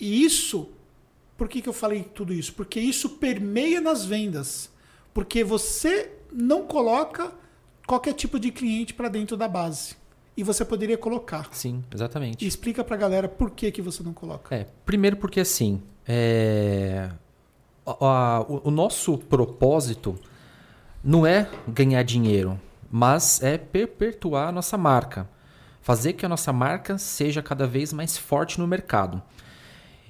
Speaker 1: E isso, por que, que eu falei tudo isso? Porque isso permeia nas vendas, porque você não coloca qualquer tipo de cliente para dentro da base. E você poderia colocar.
Speaker 2: Sim, exatamente.
Speaker 1: E explica para a galera por que, que você não coloca.
Speaker 2: É, primeiro porque assim, é... o, o nosso propósito não é ganhar dinheiro, mas é perpetuar a nossa marca fazer que a nossa marca seja cada vez mais forte no mercado.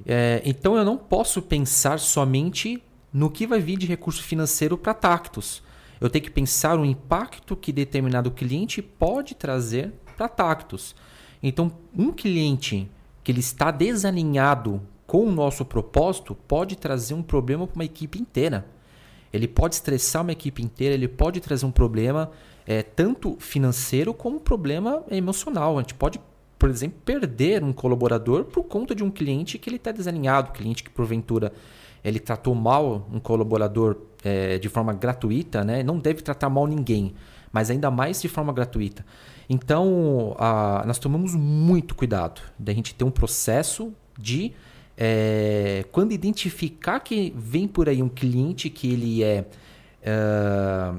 Speaker 2: É, então eu não posso pensar somente no que vai vir de recurso financeiro para Tactus. Eu tenho que pensar o impacto que determinado cliente pode trazer para Tactus. Então, um cliente que ele está desalinhado com o nosso propósito pode trazer um problema para uma equipe inteira. Ele pode estressar uma equipe inteira, ele pode trazer um problema é, tanto financeiro como problema emocional. A gente pode, por exemplo, perder um colaborador por conta de um cliente que ele está desalinhado, cliente que porventura ele tratou mal um colaborador é, de forma gratuita, né? não deve tratar mal ninguém, mas ainda mais de forma gratuita. Então, a, nós tomamos muito cuidado da gente ter um processo de é, quando identificar que vem por aí um cliente que ele é, é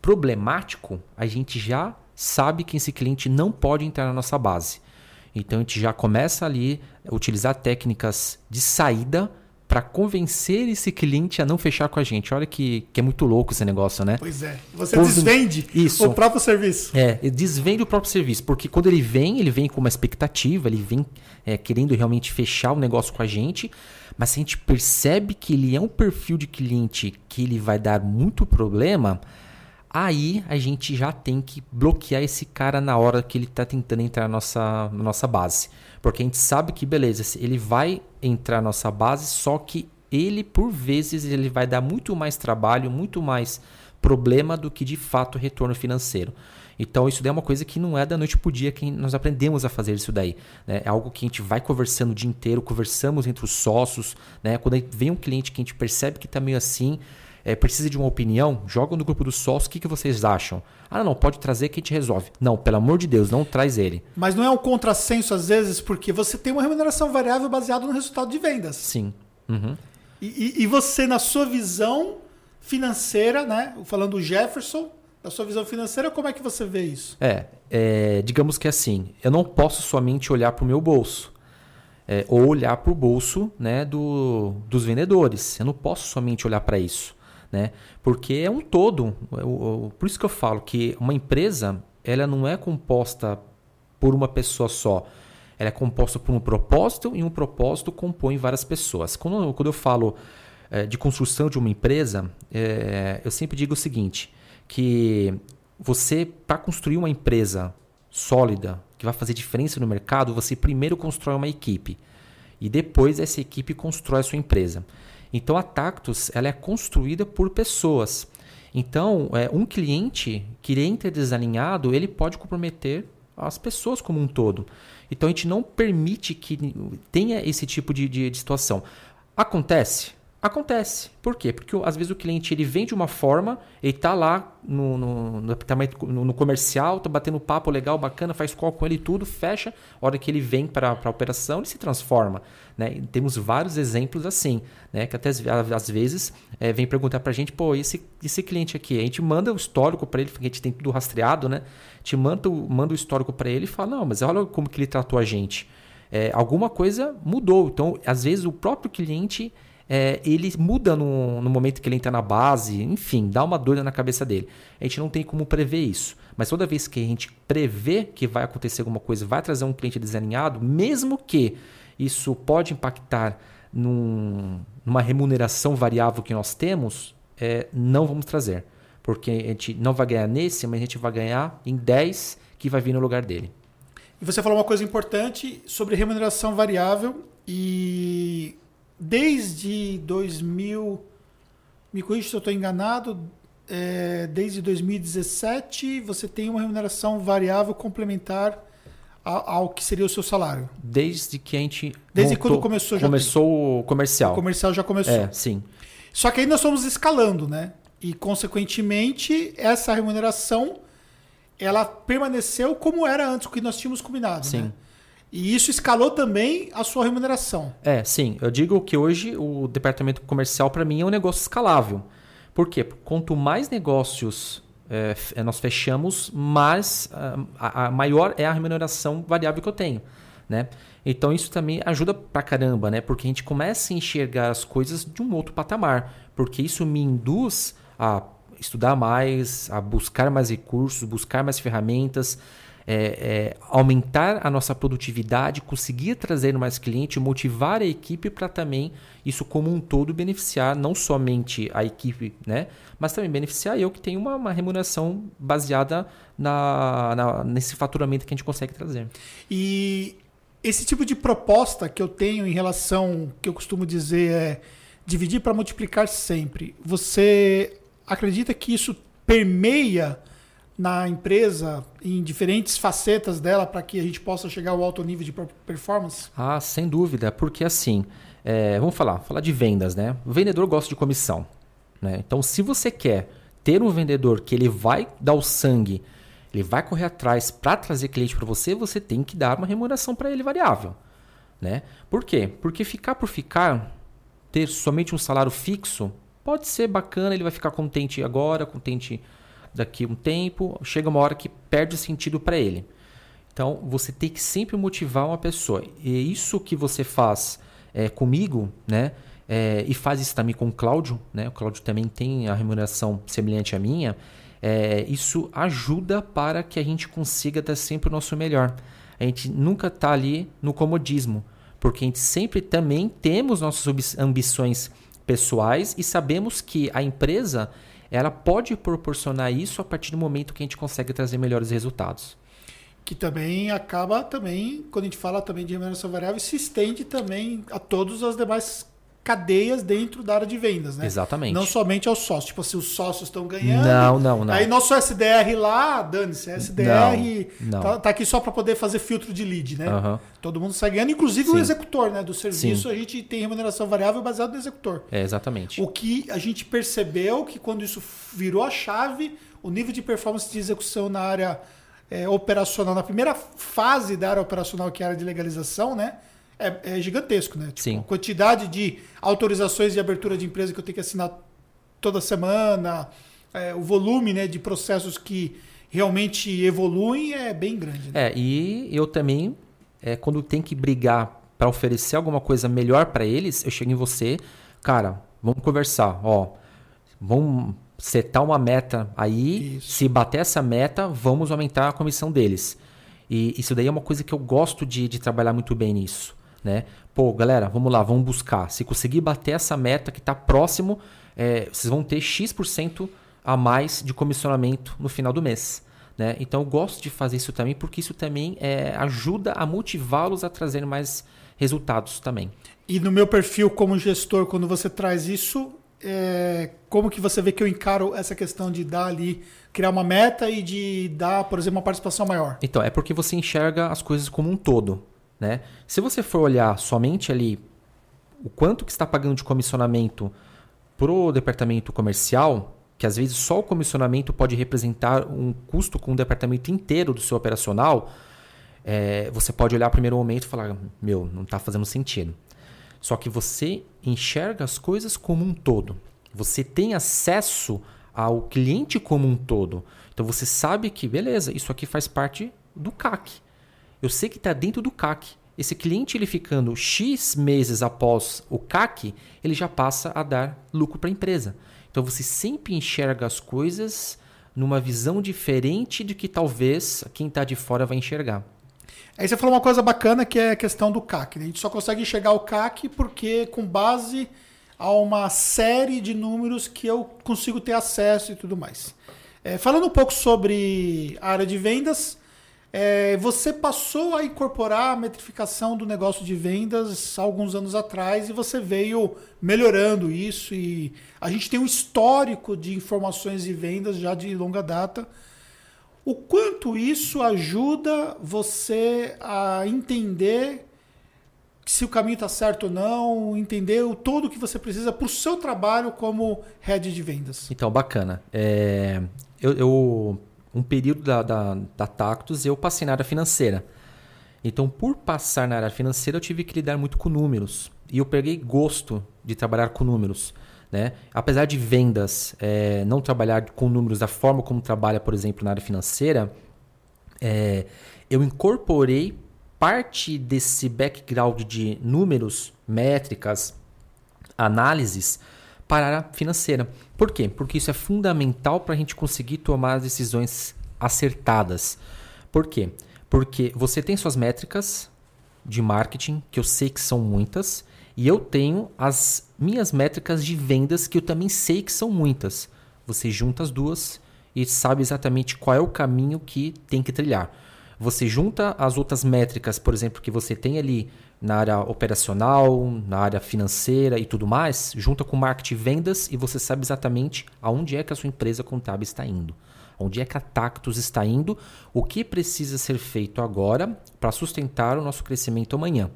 Speaker 2: problemático, a gente já sabe que esse cliente não pode entrar na nossa base. Então a gente já começa ali a utilizar técnicas de saída para convencer esse cliente a não fechar com a gente. Olha que, que é muito louco esse negócio, né?
Speaker 1: Pois é. Você quando... desvende
Speaker 2: Isso.
Speaker 1: o próprio serviço.
Speaker 2: É, desvende o próprio serviço. Porque quando ele vem, ele vem com uma expectativa, ele vem é, querendo realmente fechar o negócio com a gente. Mas se a gente percebe que ele é um perfil de cliente que ele vai dar muito problema, aí a gente já tem que bloquear esse cara na hora que ele está tentando entrar na nossa, na nossa base. Porque a gente sabe que, beleza, ele vai entrar na nossa base, só que ele, por vezes, ele vai dar muito mais trabalho, muito mais problema do que de fato retorno financeiro. Então, isso daí é uma coisa que não é da noite para o dia que nós aprendemos a fazer isso daí. Né? É algo que a gente vai conversando o dia inteiro, conversamos entre os sócios. Né? Quando vem um cliente que a gente percebe que está meio assim, é, precisa de uma opinião, joga no grupo dos sócios, o que, que vocês acham? Ah, não, pode trazer que a gente resolve. Não, pelo amor de Deus, não traz ele.
Speaker 1: Mas não é um contrassenso às vezes, porque você tem uma remuneração variável baseada no resultado de vendas.
Speaker 2: Sim. Uhum.
Speaker 1: E, e, você, na sua visão financeira, né? Falando do Jefferson, da sua visão financeira, como é que você vê isso?
Speaker 2: É, é digamos que assim, eu não posso somente olhar para o meu bolso. É, ou olhar para o bolso né, do, dos vendedores. Eu não posso somente olhar para isso né? Porque é um todo. Por isso que eu falo que uma empresa ela não é composta por uma pessoa só. Ela é composta por um propósito e um propósito compõe várias pessoas. Quando, quando eu falo é, de construção de uma empresa, é, eu sempre digo o seguinte, que você, para construir uma empresa sólida, que vai fazer diferença no mercado, você primeiro constrói uma equipe. E depois essa equipe constrói a sua empresa. Então a Tactus ela é construída por pessoas. Então, é, um cliente que entra desalinhado, ele pode comprometer as pessoas como um todo. Então a gente não permite que tenha esse tipo de, de, de situação. Acontece? Acontece. Por quê? Porque às vezes o cliente ele vem de uma forma, ele está lá no, no, no, no comercial, está batendo papo legal, bacana, faz call com ele tudo, fecha. A hora que ele vem para a operação, ele se transforma. Né? temos vários exemplos assim, né? que até às vezes é, vem perguntar para a gente, pô, esse, esse cliente aqui, a gente manda o histórico para ele, porque a gente tem tudo rastreado, né? A gente manda, manda o histórico para ele e fala, não, mas olha como que ele tratou a gente. É, alguma coisa mudou. Então, às vezes, o próprio cliente é, ele muda no, no, momento que ele entra na base, enfim, dá uma doida na cabeça dele. A gente não tem como prever isso. Mas toda vez que a gente prevê que vai acontecer alguma coisa, vai trazer um cliente desalinhado, mesmo que isso pode impactar num, numa remuneração variável que nós temos, é, não vamos trazer. Porque a gente não vai ganhar nesse, mas a gente vai ganhar em 10 que vai vir no lugar dele.
Speaker 1: E você falou uma coisa importante sobre remuneração variável e desde 2000, me corrija se eu estou enganado, é, desde 2017 você tem uma remuneração variável complementar ao, ao, que seria o seu salário.
Speaker 2: Desde que a gente.
Speaker 1: Desde montou, quando começou
Speaker 2: já Começou o comercial. O
Speaker 1: comercial já começou.
Speaker 2: É, sim.
Speaker 1: Só que aí nós fomos escalando, né? E, consequentemente, essa remuneração ela permaneceu como era antes, o que nós tínhamos combinado. Sim. Né? E isso escalou também a sua remuneração.
Speaker 2: É, sim. Eu digo que hoje o departamento comercial, para mim, é um negócio escalável. Por quê? Quanto mais negócios é, é nós fechamos, mais a, a, maior é a remuneração variável que eu tenho. Né? Então isso também ajuda pra caramba, né? Porque a gente começa a enxergar as coisas de um outro patamar. Porque isso me induz a estudar mais, a buscar mais recursos, buscar mais ferramentas, é, é, aumentar a nossa produtividade, conseguir trazer mais cliente, motivar a equipe para também isso como um todo beneficiar não somente a equipe, né, mas também beneficiar eu que tenho uma, uma remuneração baseada na, na, nesse faturamento que a gente consegue trazer.
Speaker 1: E esse tipo de proposta que eu tenho em relação, que eu costumo dizer é dividir para multiplicar sempre. Você acredita que isso permeia na empresa em diferentes facetas dela para que a gente possa chegar ao alto nível de performance?
Speaker 2: Ah, sem dúvida, porque assim, é, vamos falar, falar de vendas, né? O vendedor gosta de comissão, né? Então, se você quer ter um vendedor que ele vai dar o sangue, ele vai correr atrás para trazer cliente para você, você tem que dar uma remuneração para ele variável, né? Por quê? Porque ficar por ficar, ter somente um salário fixo, pode ser bacana, ele vai ficar contente agora, contente daqui um tempo, chega uma hora que perde sentido para ele. Então, você tem que sempre motivar uma pessoa. E isso que você faz é, comigo, né? É, e faz isso também com o Cláudio, né? O Cláudio também tem a remuneração semelhante à minha. É, isso ajuda para que a gente consiga dar sempre o nosso melhor. A gente nunca está ali no comodismo, porque a gente sempre também temos nossas ambições pessoais e sabemos que a empresa ela pode proporcionar isso a partir do momento que a gente consegue trazer melhores resultados.
Speaker 1: Que também acaba também, quando a gente fala também de remuneração variável, se estende também a todas as demais cadeias dentro da área de vendas, né?
Speaker 2: Exatamente.
Speaker 1: Não somente aos sócios. Tipo assim, os sócios estão ganhando.
Speaker 2: Não, não, não.
Speaker 1: Aí nosso SDR lá, dane-se, SDR não, não. Tá, tá, aqui só para poder fazer filtro de lead, né? Uhum. Todo mundo sai ganhando, inclusive Sim. o executor, né? Do serviço, Sim. a gente tem remuneração variável baseada no executor.
Speaker 2: É, exatamente.
Speaker 1: O que a gente percebeu que quando isso virou a chave, o nível de performance de execução na área é, operacional, na primeira fase da área operacional, que é a área de legalização, né? É, é gigantesco, né? Tipo,
Speaker 2: Sim.
Speaker 1: a quantidade de autorizações de abertura de empresa que eu tenho que assinar toda semana, é, o volume né, de processos que realmente evoluem é bem grande.
Speaker 2: Né? É, e eu também, é, quando tem que brigar para oferecer alguma coisa melhor para eles, eu chego em você, cara, vamos conversar, ó, vamos setar uma meta aí, isso. se bater essa meta, vamos aumentar a comissão deles. E isso daí é uma coisa que eu gosto de, de trabalhar muito bem nisso né? Pô, galera, vamos lá, vamos buscar. Se conseguir bater essa meta que está próximo, é, vocês vão ter X% a mais de comissionamento no final do mês. Né? Então eu gosto de fazer isso também, porque isso também é, ajuda a motivá-los a trazer mais resultados também.
Speaker 1: E no meu perfil como gestor, quando você traz isso, é, como que você vê que eu encaro essa questão de dar ali, criar uma meta e de dar, por exemplo, uma participação maior?
Speaker 2: Então, é porque você enxerga as coisas como um todo. Né? Se você for olhar somente ali o quanto que está pagando de comissionamento para o departamento comercial, que às vezes só o comissionamento pode representar um custo com o departamento inteiro do seu operacional, é, você pode olhar primeiro momento e falar: meu, não está fazendo sentido. Só que você enxerga as coisas como um todo. Você tem acesso ao cliente como um todo. Então você sabe que, beleza, isso aqui faz parte do CAC. Eu sei que está dentro do CAC. Esse cliente ele ficando X meses após o CAC, ele já passa a dar lucro para a empresa. Então você sempre enxerga as coisas numa visão diferente de que talvez quem está de fora vai enxergar.
Speaker 1: Aí você falou uma coisa bacana que é a questão do CAC. Né? A gente só consegue enxergar o CAC porque com base a uma série de números que eu consigo ter acesso e tudo mais. É, falando um pouco sobre a área de vendas, é, você passou a incorporar a metrificação do negócio de vendas alguns anos atrás e você veio melhorando isso e a gente tem um histórico de informações de vendas já de longa data. O quanto isso ajuda você a entender se o caminho está certo ou não, entender o todo que você precisa para o seu trabalho como head de vendas.
Speaker 2: Então, bacana. É, eu, eu um período da, da, da Tactus eu passei na área financeira. Então, por passar na área financeira, eu tive que lidar muito com números. E eu peguei gosto de trabalhar com números. Né? Apesar de vendas é, não trabalhar com números da forma como trabalha, por exemplo, na área financeira, é, eu incorporei parte desse background de números, métricas, análises para a área financeira. Por quê? Porque isso é fundamental para a gente conseguir tomar decisões acertadas. Por quê? Porque você tem suas métricas de marketing, que eu sei que são muitas, e eu tenho as minhas métricas de vendas, que eu também sei que são muitas. Você junta as duas e sabe exatamente qual é o caminho que tem que trilhar. Você junta as outras métricas, por exemplo, que você tem ali na área operacional, na área financeira e tudo mais, junta com marketing e vendas e você sabe exatamente aonde é que a sua empresa contábil está indo. Onde é que a Tactus está indo, o que precisa ser feito agora para sustentar o nosso crescimento amanhã.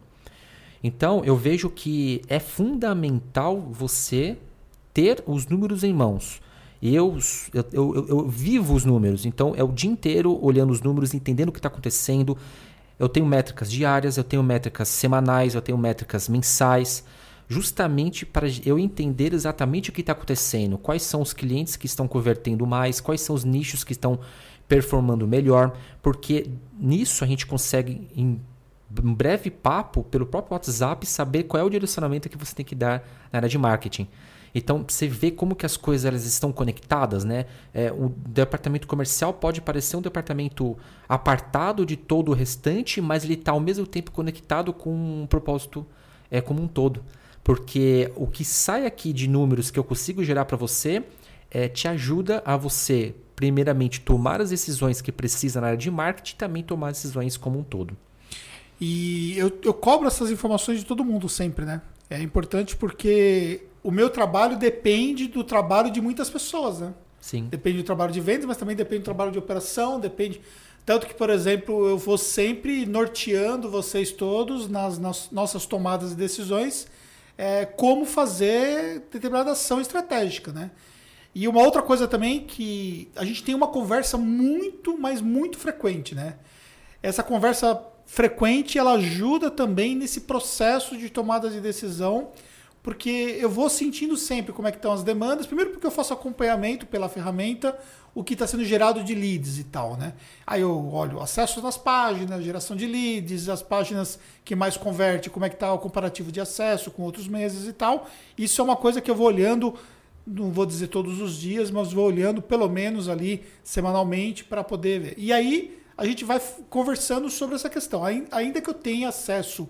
Speaker 2: Então, eu vejo que é fundamental você ter os números em mãos. Eu, eu, eu, eu, vivo os números, então é o dia inteiro olhando os números, entendendo o que está acontecendo, eu tenho métricas diárias, eu tenho métricas semanais, eu tenho métricas mensais, justamente para eu entender exatamente o que está acontecendo, quais são os clientes que estão convertendo mais, quais são os nichos que estão performando melhor, porque nisso a gente consegue, em breve papo, pelo próprio WhatsApp, saber qual é o direcionamento que você tem que dar na área de marketing. Então você vê como que as coisas elas estão conectadas, né? É, o departamento comercial pode parecer um departamento apartado de todo o restante, mas ele está ao mesmo tempo conectado com um propósito é, como um todo. Porque o que sai aqui de números que eu consigo gerar para você é, te ajuda a você, primeiramente, tomar as decisões que precisa na área de marketing e também tomar decisões como um todo.
Speaker 1: E eu, eu cobro essas informações de todo mundo sempre, né? É importante porque o meu trabalho depende do trabalho de muitas pessoas, né?
Speaker 2: Sim.
Speaker 1: Depende do trabalho de vendas, mas também depende do trabalho de operação, depende. Tanto que, por exemplo, eu vou sempre norteando vocês todos nas, nas nossas tomadas de decisões é, como fazer determinada ação estratégica, né? E uma outra coisa também que a gente tem uma conversa muito, mas muito frequente, né? Essa conversa frequente ela ajuda também nesse processo de tomada de decisão porque eu vou sentindo sempre como é que estão as demandas. Primeiro porque eu faço acompanhamento pela ferramenta, o que está sendo gerado de leads e tal, né? Aí eu olho acesso nas páginas, geração de leads, as páginas que mais converte, como é que está o comparativo de acesso com outros meses e tal. Isso é uma coisa que eu vou olhando, não vou dizer todos os dias, mas vou olhando pelo menos ali semanalmente para poder ver. E aí a gente vai conversando sobre essa questão. Ainda que eu tenha acesso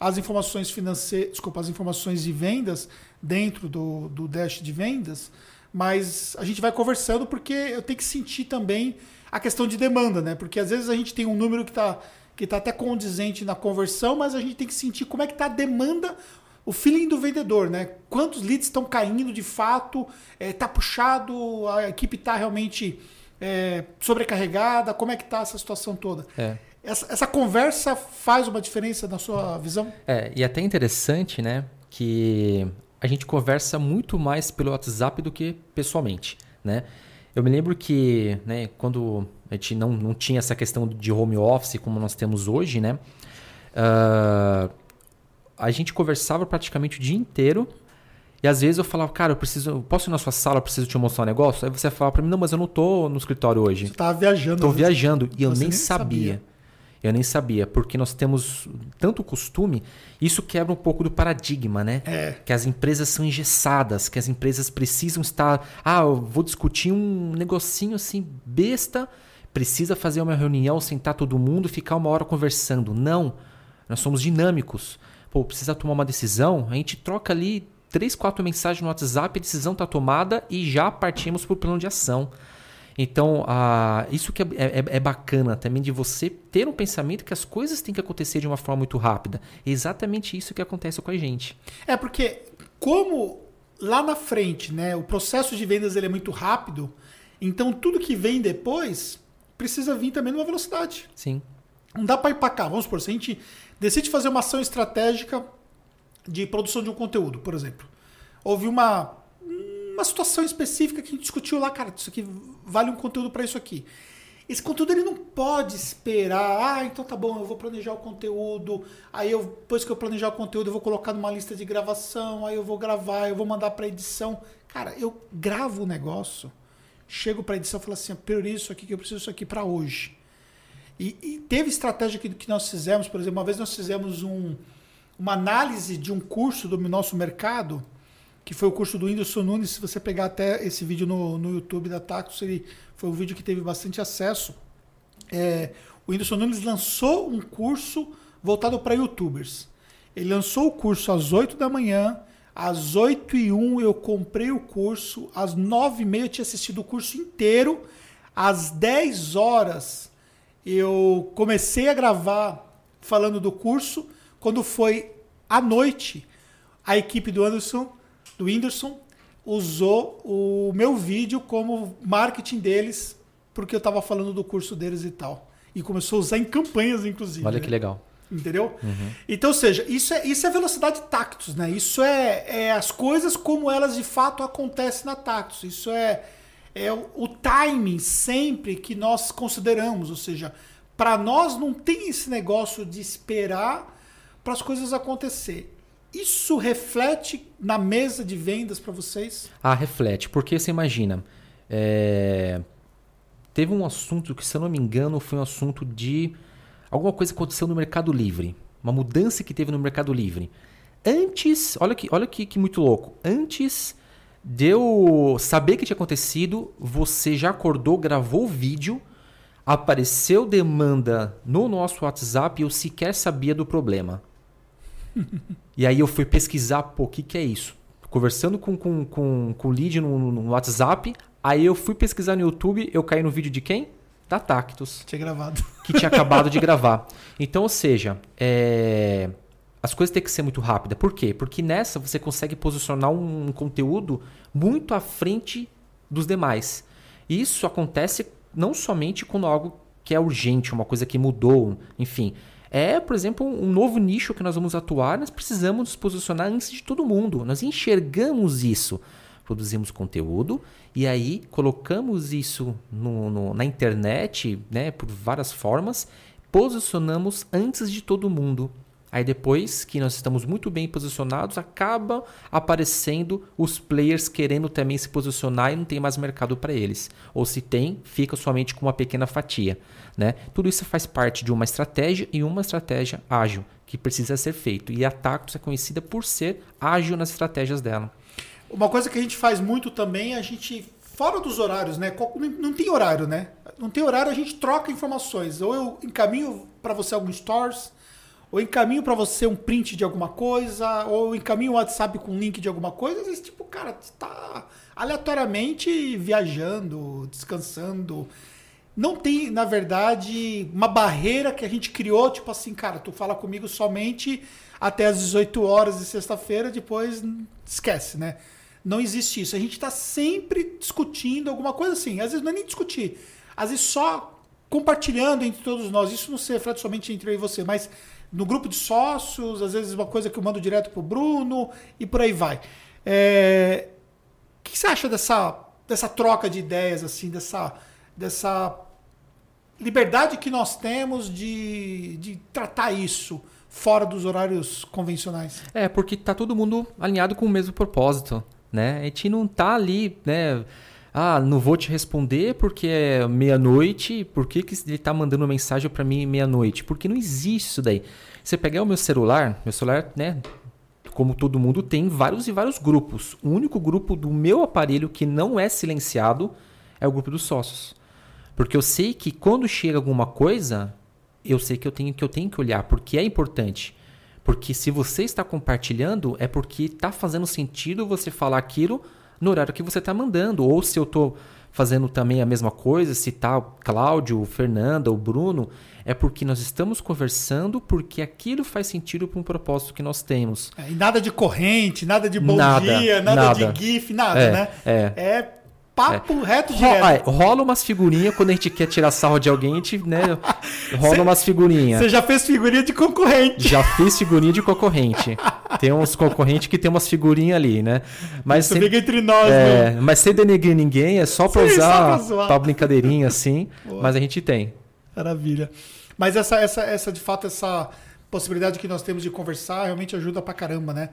Speaker 1: as informações financeiras, desculpa, as informações de vendas dentro do, do dash de vendas, mas a gente vai conversando porque eu tenho que sentir também a questão de demanda, né? Porque às vezes a gente tem um número que está que tá até condizente na conversão, mas a gente tem que sentir como é que está a demanda, o feeling do vendedor, né? Quantos leads estão caindo de fato? Está é, puxado? A equipe está realmente é, sobrecarregada? Como é que está essa situação toda?
Speaker 2: É.
Speaker 1: Essa, essa, conversa faz uma diferença na sua visão?
Speaker 2: É, e é até interessante, né? Que a gente conversa muito mais pelo WhatsApp do que pessoalmente, né? Eu me lembro que, né, quando a gente não, não tinha essa questão de home office como nós temos hoje, né? Uh, a gente conversava praticamente o dia inteiro. E às vezes eu falava, cara, eu preciso, eu posso ir na sua sala, eu preciso te mostrar um negócio? Aí você falava para mim, não, mas eu não tô no escritório hoje. Você
Speaker 1: tava viajando.
Speaker 2: Tô viajando e eu nem, nem sabia. sabia. Eu nem sabia, porque nós temos tanto costume, isso quebra um pouco do paradigma, né?
Speaker 1: É.
Speaker 2: Que as empresas são engessadas, que as empresas precisam estar. Ah, eu vou discutir um negocinho assim, besta, precisa fazer uma reunião, sentar todo mundo, ficar uma hora conversando. Não. Nós somos dinâmicos pô, precisa tomar uma decisão, a gente troca ali três, quatro mensagens no WhatsApp, a decisão está tomada e já partimos para o plano de ação. Então, isso que é, é, é, bacana também de você ter um pensamento que as coisas têm que acontecer de uma forma muito rápida. É exatamente isso que acontece com a gente.
Speaker 1: É porque, como lá na frente, né, o processo de vendas ele é muito rápido, então tudo que vem depois precisa vir também numa velocidade.
Speaker 2: Sim.
Speaker 1: Não dá para ir para cá. Vamos supor, se a gente decide fazer uma ação estratégica de produção de um conteúdo, por exemplo. Houve uma, uma situação específica que a gente discutiu lá, cara, isso aqui vale um conteúdo para isso aqui. Esse conteúdo ele não pode esperar, ah, então tá bom, eu vou planejar o conteúdo, aí eu, depois que eu planejar o conteúdo, eu vou colocar numa lista de gravação, aí eu vou gravar, eu vou mandar para edição. Cara, eu gravo o negócio, chego para edição falo assim, priorizo isso aqui que eu preciso isso aqui para hoje. E, e teve estratégia que, que, nós fizemos, por exemplo, uma vez nós fizemos um, uma análise de um curso do nosso mercado, que foi o curso do Whindersson Nunes. Se você pegar até esse vídeo no, no YouTube da Tactus, ele foi um vídeo que teve bastante acesso. É, o Whindersson Nunes lançou um curso voltado para youtubers. Ele lançou o curso às 8 da manhã, às 8 e 1 eu comprei o curso, às 9 e meia eu tinha assistido o curso inteiro, às 10 horas eu comecei a gravar falando do curso. Quando foi à noite, a equipe do Anderson, do Whindersson, usou o meu vídeo como marketing deles, porque eu estava falando do curso deles e tal. E começou a usar em campanhas, inclusive.
Speaker 2: Olha
Speaker 1: né?
Speaker 2: que legal.
Speaker 1: Entendeu? Uhum. Então, ou seja, isso é, isso é velocidade Tactus, né? Isso é, é as coisas como elas de fato acontecem na Tactus. Isso é é o, o timing sempre que nós consideramos, ou seja, para nós não tem esse negócio de esperar para as coisas acontecer. Isso reflete na mesa de vendas para vocês?
Speaker 2: Ah, reflete, porque você imagina, é... teve um assunto que, se eu não me engano, foi um assunto de alguma coisa que aconteceu no Mercado Livre, uma mudança que teve no Mercado Livre. Antes, olha que, olha que, que muito louco, antes Deu saber que tinha acontecido, você já acordou, gravou o vídeo, apareceu demanda no nosso WhatsApp e eu sequer sabia do problema. E aí eu fui pesquisar, pô, o que, que é isso? Conversando com, com, com, com o lead no, no WhatsApp, aí eu fui pesquisar no YouTube, eu caí no vídeo de quem? Da Tactus.
Speaker 1: Tinha gravado.
Speaker 2: Que tinha acabado de gravar. Então, ou seja, é as coisas têm que ser muito rápidas. Por quê? Porque nessa você consegue posicionar um conteúdo muito à frente dos demais. Isso acontece não somente quando algo que é urgente, uma coisa que mudou, enfim. É, por exemplo, um novo nicho que nós vamos atuar, nós precisamos nos posicionar antes de todo mundo. Nós enxergamos isso. Produzimos conteúdo e aí colocamos isso no, no, na internet, né, por várias formas, posicionamos antes de todo mundo. Aí depois que nós estamos muito bem posicionados, acaba aparecendo os players querendo também se posicionar e não tem mais mercado para eles. Ou se tem, fica somente com uma pequena fatia. Né? Tudo isso faz parte de uma estratégia e uma estratégia ágil que precisa ser feito. E a Tacos é conhecida por ser ágil nas estratégias dela.
Speaker 1: Uma coisa que a gente faz muito também, a gente fora dos horários, né? Não tem horário, né? Não tem horário, a gente troca informações. Ou eu encaminho para você alguns stores ou encaminho para você um print de alguma coisa, ou encaminho o WhatsApp com um link de alguma coisa, às vezes, tipo, cara, está aleatoriamente viajando, descansando. não tem, na verdade, uma barreira que a gente criou, tipo assim, cara, tu fala comigo somente até as 18 horas de sexta-feira, depois esquece, né? Não existe isso. A gente está sempre discutindo alguma coisa assim. Às vezes não é nem discutir, às vezes só compartilhando entre todos nós. Isso não se reflete somente entre eu e você, mas no grupo de sócios, às vezes uma coisa que eu mando direto pro Bruno e por aí vai. É... O que você acha dessa, dessa troca de ideias, assim, dessa, dessa liberdade que nós temos de, de tratar isso fora dos horários convencionais?
Speaker 2: É, porque tá todo mundo alinhado com o mesmo propósito, né? A gente não tá ali, né? Ah, não vou te responder porque é meia-noite. Por que, que ele tá mandando mensagem para mim meia-noite? Porque não existe isso daí. Você pegar o meu celular, meu celular, né? Como todo mundo tem vários e vários grupos. O único grupo do meu aparelho que não é silenciado é o grupo dos sócios. Porque eu sei que quando chega alguma coisa, eu sei que eu tenho que eu tenho que olhar, porque é importante. Porque se você está compartilhando, é porque está fazendo sentido você falar aquilo no horário que você está mandando. Ou se eu estou fazendo também a mesma coisa, se tá Cláudio, Fernanda ou Bruno, é porque nós estamos conversando porque aquilo faz sentido para um propósito que nós temos.
Speaker 1: É, e nada de corrente, nada de bom nada, dia, nada, nada, de GIF, nada,
Speaker 2: é,
Speaker 1: né?
Speaker 2: É.
Speaker 1: é papo é. reto direto.
Speaker 2: Rola, rola umas figurinhas quando a gente quer tirar sarro de alguém, a gente, né? Rola cê, umas figurinhas.
Speaker 1: Você já fez figurinha de concorrente.
Speaker 2: Já fiz figurinha de concorrente. tem uns concorrentes que tem umas figurinhas ali, né?
Speaker 1: Mas Isso sem, fica entre nós,
Speaker 2: é, né? Mas sem denegrir ninguém, é só pra Sim, usar só pra, pra brincadeirinha assim. mas a gente tem.
Speaker 1: Maravilha. Mas essa, essa, essa, de fato, essa possibilidade que nós temos de conversar realmente ajuda pra caramba, né?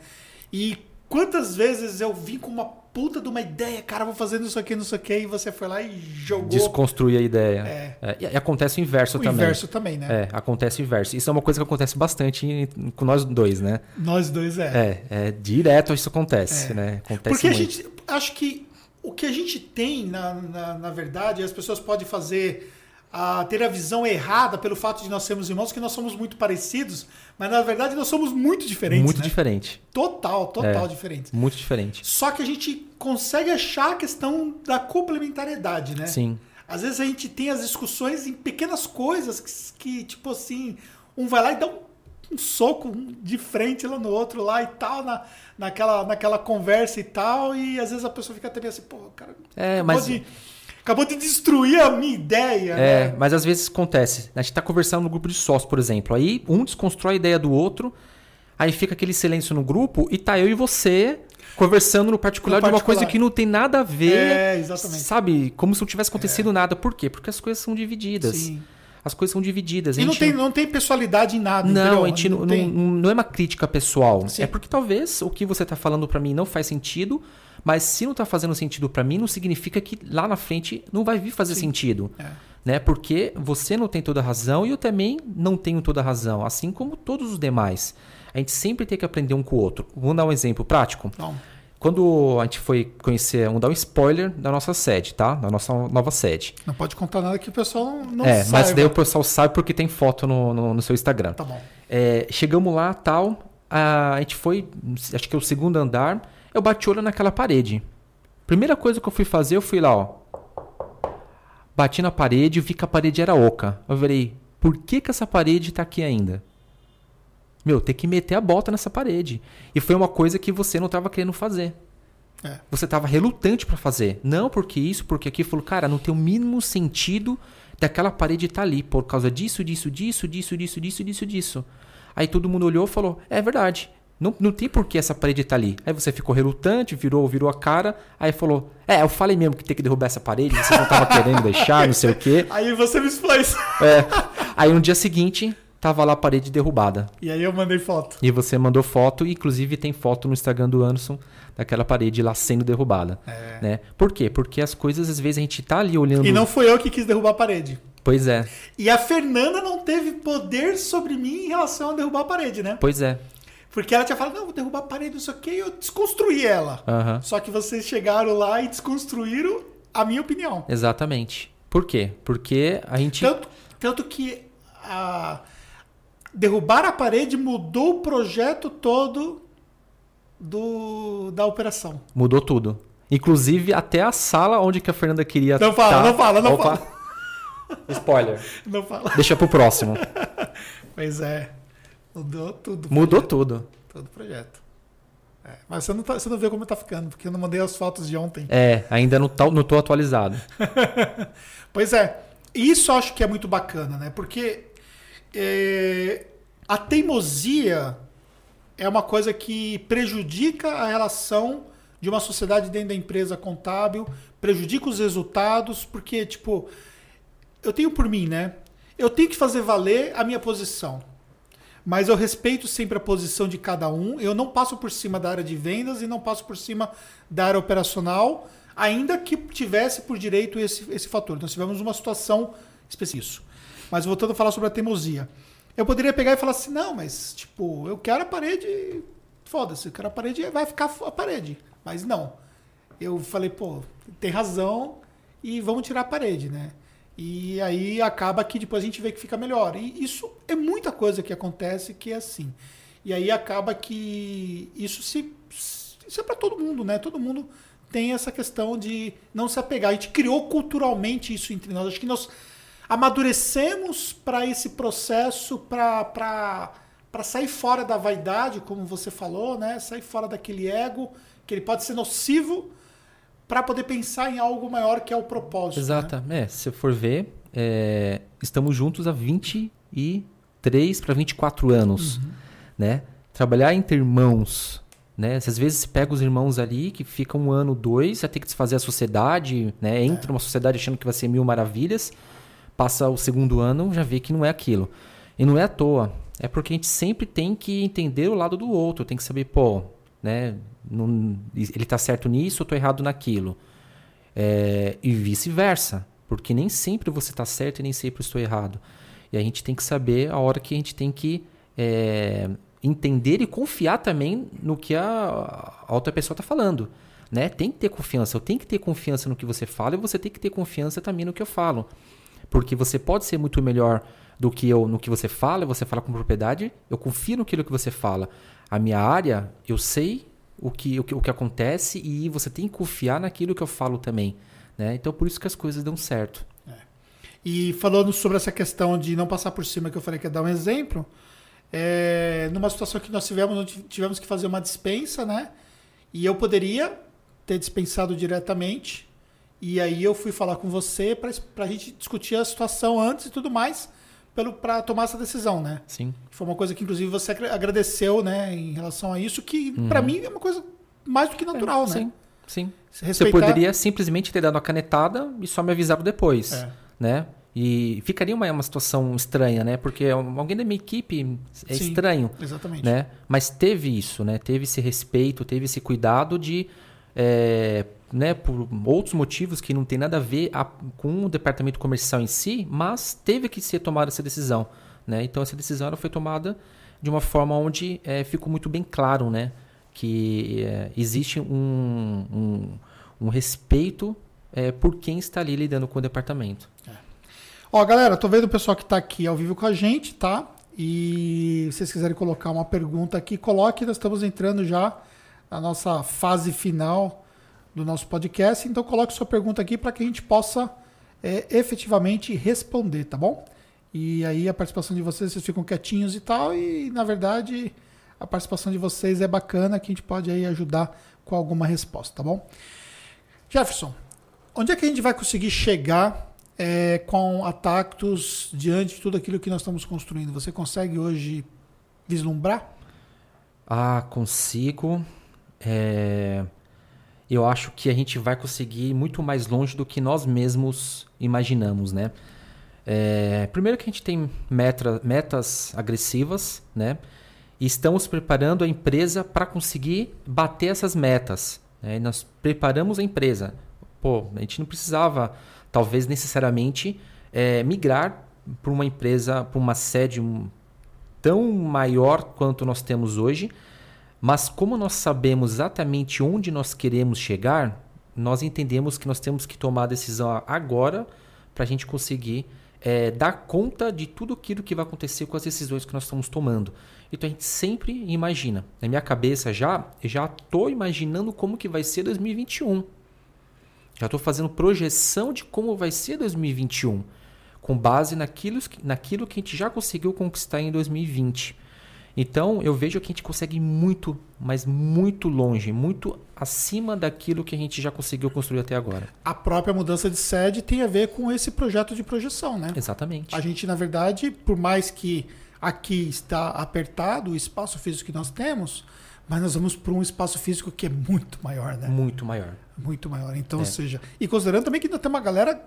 Speaker 1: E quantas vezes eu vim com uma puta de uma ideia, cara, vou fazendo isso aqui, não sei o que, e você foi lá e jogou.
Speaker 2: Desconstruir a ideia. É. é e, acontece o inverso
Speaker 1: o
Speaker 2: também.
Speaker 1: O inverso também, né?
Speaker 2: É, acontece o inverso. Isso é uma coisa que acontece bastante com nós dois, né?
Speaker 1: Nós dois,
Speaker 2: é. É, é direto isso acontece, é. né? Acontece
Speaker 1: Porque
Speaker 2: muito.
Speaker 1: a gente, acho que o que a gente tem, na, na, na verdade, as pessoas podem fazer a ter a visão errada pelo fato de nós sermos irmãos, que nós somos muito parecidos, mas na verdade nós somos muito diferentes.
Speaker 2: Muito
Speaker 1: né?
Speaker 2: diferente.
Speaker 1: Total, total é, diferente.
Speaker 2: Muito diferente.
Speaker 1: Só que a gente consegue achar a questão da complementariedade, né?
Speaker 2: Sim.
Speaker 1: Às vezes a gente tem as discussões em pequenas coisas que, que tipo assim, um vai lá e dá um, um, soco de frente lá no outro lá e tal, na, naquela, naquela conversa e tal, e às vezes a pessoa fica até meio assim, pô, cara,
Speaker 2: é, mas... De,
Speaker 1: acabou de destruir a minha ideia.
Speaker 2: É,
Speaker 1: né?
Speaker 2: mas às vezes acontece. A gente está conversando no grupo de sócios, por exemplo. Aí um desconstrói a ideia do outro, aí fica aquele silêncio no grupo e tá eu e você conversando no particular, no particular. de uma coisa que não tem nada a ver.
Speaker 1: É, exatamente.
Speaker 2: Sabe? Como se não tivesse acontecido é. nada. Por quê? Porque as coisas são divididas.
Speaker 1: Sim.
Speaker 2: As coisas são divididas.
Speaker 1: E não, tem, não tem pessoalidade em nada.
Speaker 2: Não,
Speaker 1: entendeu?
Speaker 2: a gente não, não, não, é uma crítica pessoal. Sim. É porque talvez o que você está falando para mim não faz sentido mas se não está fazendo sentido para mim, não significa que lá na frente não vai vir fazer Sim. sentido. É. Né? Porque você não tem toda a razão e eu também não tenho toda a razão, assim como todos os demais. A gente sempre tem que aprender um com o outro. Vamos dar um exemplo prático?
Speaker 1: Não.
Speaker 2: Quando a gente foi conhecer, vamos dar um spoiler da nossa sede, tá? Da nossa nova sede.
Speaker 1: Não pode contar nada que o pessoal não,
Speaker 2: É, mas daí o pessoal sabe porque tem foto no, no, no seu Instagram.
Speaker 1: Tá bom.
Speaker 2: É, chegamos lá, tal, a, a gente foi, acho que é o segundo andar, eu bati o olho naquela parede. Primeira coisa que eu fui fazer, eu fui lá, ó. Bati na parede e vi que a parede era oca. Eu falei, por que, que essa parede está aqui ainda? Meu, tem que meter a bota nessa parede. E foi uma coisa que você não estava querendo fazer.
Speaker 1: É.
Speaker 2: Você estava relutante para fazer. Não porque isso, porque aquilo. Falou, cara, não tem o mínimo sentido daquela parede estar tá ali. Por causa disso, disso, disso, disso, disso, disso, disso, disso. Aí todo mundo olhou e falou: é verdade. Não, não tem por que essa parede estar tá ali. Aí você ficou relutante, virou, virou a cara, aí falou: É, eu falei mesmo que tem que derrubar essa parede, você não estava querendo deixar, não sei o quê.
Speaker 1: Aí você me explanou.
Speaker 2: É. Aí no dia seguinte, tava lá a parede derrubada.
Speaker 1: E aí eu mandei foto.
Speaker 2: E você mandou foto, e inclusive tem foto no Instagram do Anderson daquela parede lá sendo derrubada.
Speaker 1: É.
Speaker 2: Né? Por quê? Porque as coisas, às vezes, a gente tá ali olhando.
Speaker 1: E não foi eu que quis derrubar a parede.
Speaker 2: Pois é.
Speaker 1: E a Fernanda não teve poder sobre mim em relação a derrubar a parede, né?
Speaker 2: Pois é.
Speaker 1: Porque ela tinha falado, não, vou derrubar a parede, não sei o quê, e eu desconstruí ela.
Speaker 2: Uhum.
Speaker 1: Só que vocês chegaram lá e desconstruíram a minha opinião.
Speaker 2: Exatamente. Por quê? Porque a gente.
Speaker 1: Tanto, tanto que a... derrubar a parede mudou o projeto todo do... da operação.
Speaker 2: Mudou tudo. Inclusive até a sala onde que a Fernanda queria.
Speaker 1: Não fala, tá... não fala, não Opa. fala.
Speaker 2: Spoiler.
Speaker 1: Não fala.
Speaker 2: Deixa pro próximo.
Speaker 1: Pois é. Mudou tudo.
Speaker 2: Mudou
Speaker 1: projeto.
Speaker 2: tudo.
Speaker 1: Todo o projeto. É, mas você não, tá, você não vê como tá ficando, porque eu não mandei as fotos de ontem.
Speaker 2: É, ainda não, tá, não tô atualizado.
Speaker 1: Pois é, isso eu acho que é muito bacana, né? Porque é, a teimosia é uma coisa que prejudica a relação de uma sociedade dentro da empresa contábil, prejudica os resultados, porque, tipo, eu tenho por mim, né? Eu tenho que fazer valer a minha posição. Mas eu respeito sempre a posição de cada um. Eu não passo por cima da área de vendas e não passo por cima da área operacional, ainda que tivesse por direito esse, esse fator. Nós tivemos uma situação específica. Mas voltando a falar sobre a teimosia. Eu poderia pegar e falar assim, não, mas tipo, eu quero a parede. Foda-se, eu quero a parede, vai ficar a parede. Mas não. Eu falei, pô, tem razão e vamos tirar a parede, né? E aí acaba que depois a gente vê que fica melhor. E isso é muita coisa que acontece que é assim. E aí acaba que isso se isso é para todo mundo, né? Todo mundo tem essa questão de não se apegar. A gente criou culturalmente isso entre nós. Acho que nós amadurecemos para esse processo para sair fora da vaidade, como você falou, né? Sair fora daquele ego que ele pode ser nocivo para poder pensar em algo maior que é o propósito. né?
Speaker 2: Exato. É, se for ver, é, estamos juntos há 23 para 24 anos, né? Trabalhar entre irmãos, né? Às vezes você pega os irmãos ali que ficam um ano, dois, vai ter que desfazer a sociedade, né? Entra numa sociedade achando que vai ser mil maravilhas, passa o segundo ano, já vê que não é aquilo. E não é à toa. É porque a gente sempre tem que entender o lado do outro, tem que saber, pô, né? Não, ele tá certo nisso, eu tô errado naquilo. É, e vice-versa. Porque nem sempre você está certo e nem sempre eu estou errado. E a gente tem que saber a hora que a gente tem que é, entender e confiar também no que a, a outra pessoa está falando. Né? Tem que ter confiança. Eu tenho que ter confiança no que você fala e você tem que ter confiança também no que eu falo. Porque você pode ser muito melhor do que eu no que você fala, você fala com propriedade, eu confio naquilo que você fala. A minha área, eu sei o que, o que, o que acontece e você tem que confiar naquilo que eu falo também. Né? Então, por isso que as coisas dão certo.
Speaker 1: E falando sobre essa questão de não passar por cima, que eu falei que ia dar um exemplo, é, numa situação que nós tivemos, onde tivemos que fazer uma dispensa, né? E eu poderia ter dispensado diretamente. E aí eu fui falar com você para a gente discutir a situação antes e tudo mais, para tomar essa decisão, né?
Speaker 2: Sim.
Speaker 1: Foi uma coisa que, inclusive, você agra- agradeceu, né, em relação a isso, que para mim é uma coisa mais do que natural, né?
Speaker 2: Sim, sim.
Speaker 1: Se
Speaker 2: Você
Speaker 1: respeitar-
Speaker 2: poderia simplesmente ter dado uma canetada e só me avisado depois,
Speaker 1: É.
Speaker 2: né? E ficaria uma, uma situação estranha, né? Porque alguém da minha equipe é
Speaker 1: Sim.
Speaker 2: estranho,
Speaker 1: Exatamente.
Speaker 2: né? Mas teve isso, né? Teve esse respeito, teve esse cuidado de, é, né? Por outros motivos que não tem nada a ver a- com o departamento comercial em si, mas teve que ser tomada essa decisão, né? Então essa decisão ela foi tomada de uma forma onde é, ficou muito bem claro, né? Que é, existe um, um, um respeito é, por quem está ali lidando com o departamento.
Speaker 1: Ó, galera, tô vendo o pessoal que tá aqui ao vivo com a gente, tá? E se vocês quiserem colocar uma pergunta aqui, coloque. Nós estamos entrando já na nossa fase final do nosso podcast. Então, coloque sua pergunta aqui para que a gente possa é, efetivamente responder, tá bom? E aí a participação de vocês, vocês ficam quietinhos e tal. E na verdade, a participação de vocês é bacana, que a gente pode aí ajudar com alguma resposta, tá bom? Jefferson, onde é que a gente vai conseguir chegar é, com a Tactus diante de tudo aquilo que nós estamos construindo? Você consegue hoje vislumbrar?
Speaker 2: Ah, consigo. É, Eu acho que a gente vai conseguir ir muito mais longe do que nós mesmos imaginamos, né? É, Primeiro que a gente tem metra- metas agressivas, né? E estamos preparando a empresa para conseguir bater essas metas. né? Nós preparamos a empresa. Pô, a gente não precisava, talvez necessariamente, é, migrar para uma empresa, para uma sede tão maior quanto nós temos hoje, mas como nós sabemos exatamente onde nós queremos chegar, nós entendemos que nós temos que tomar a decisão agora para a gente conseguir é, dar conta de tudo aquilo que vai acontecer com as decisões que nós estamos tomando. Então a gente sempre imagina. Na minha cabeça já, já estou imaginando como que vai ser 2021. Já estou fazendo projeção de como vai ser 2021. com base naquilo, naquilo que a gente já conseguiu conquistar em 2020. Então, eu vejo que a gente consegue ir muito, mas muito longe, muito acima daquilo que a gente já conseguiu construir até agora.
Speaker 1: A própria mudança de sede tem a ver com esse projeto de projeção, né?
Speaker 2: Exatamente.
Speaker 1: A gente, na verdade, por mais que aqui está apertado o espaço físico que nós temos, mas nós vamos para um espaço físico que é muito maior, né?
Speaker 2: Muito maior.
Speaker 1: Muito maior. Então, é. ou seja, e considerando também que ainda tem uma galera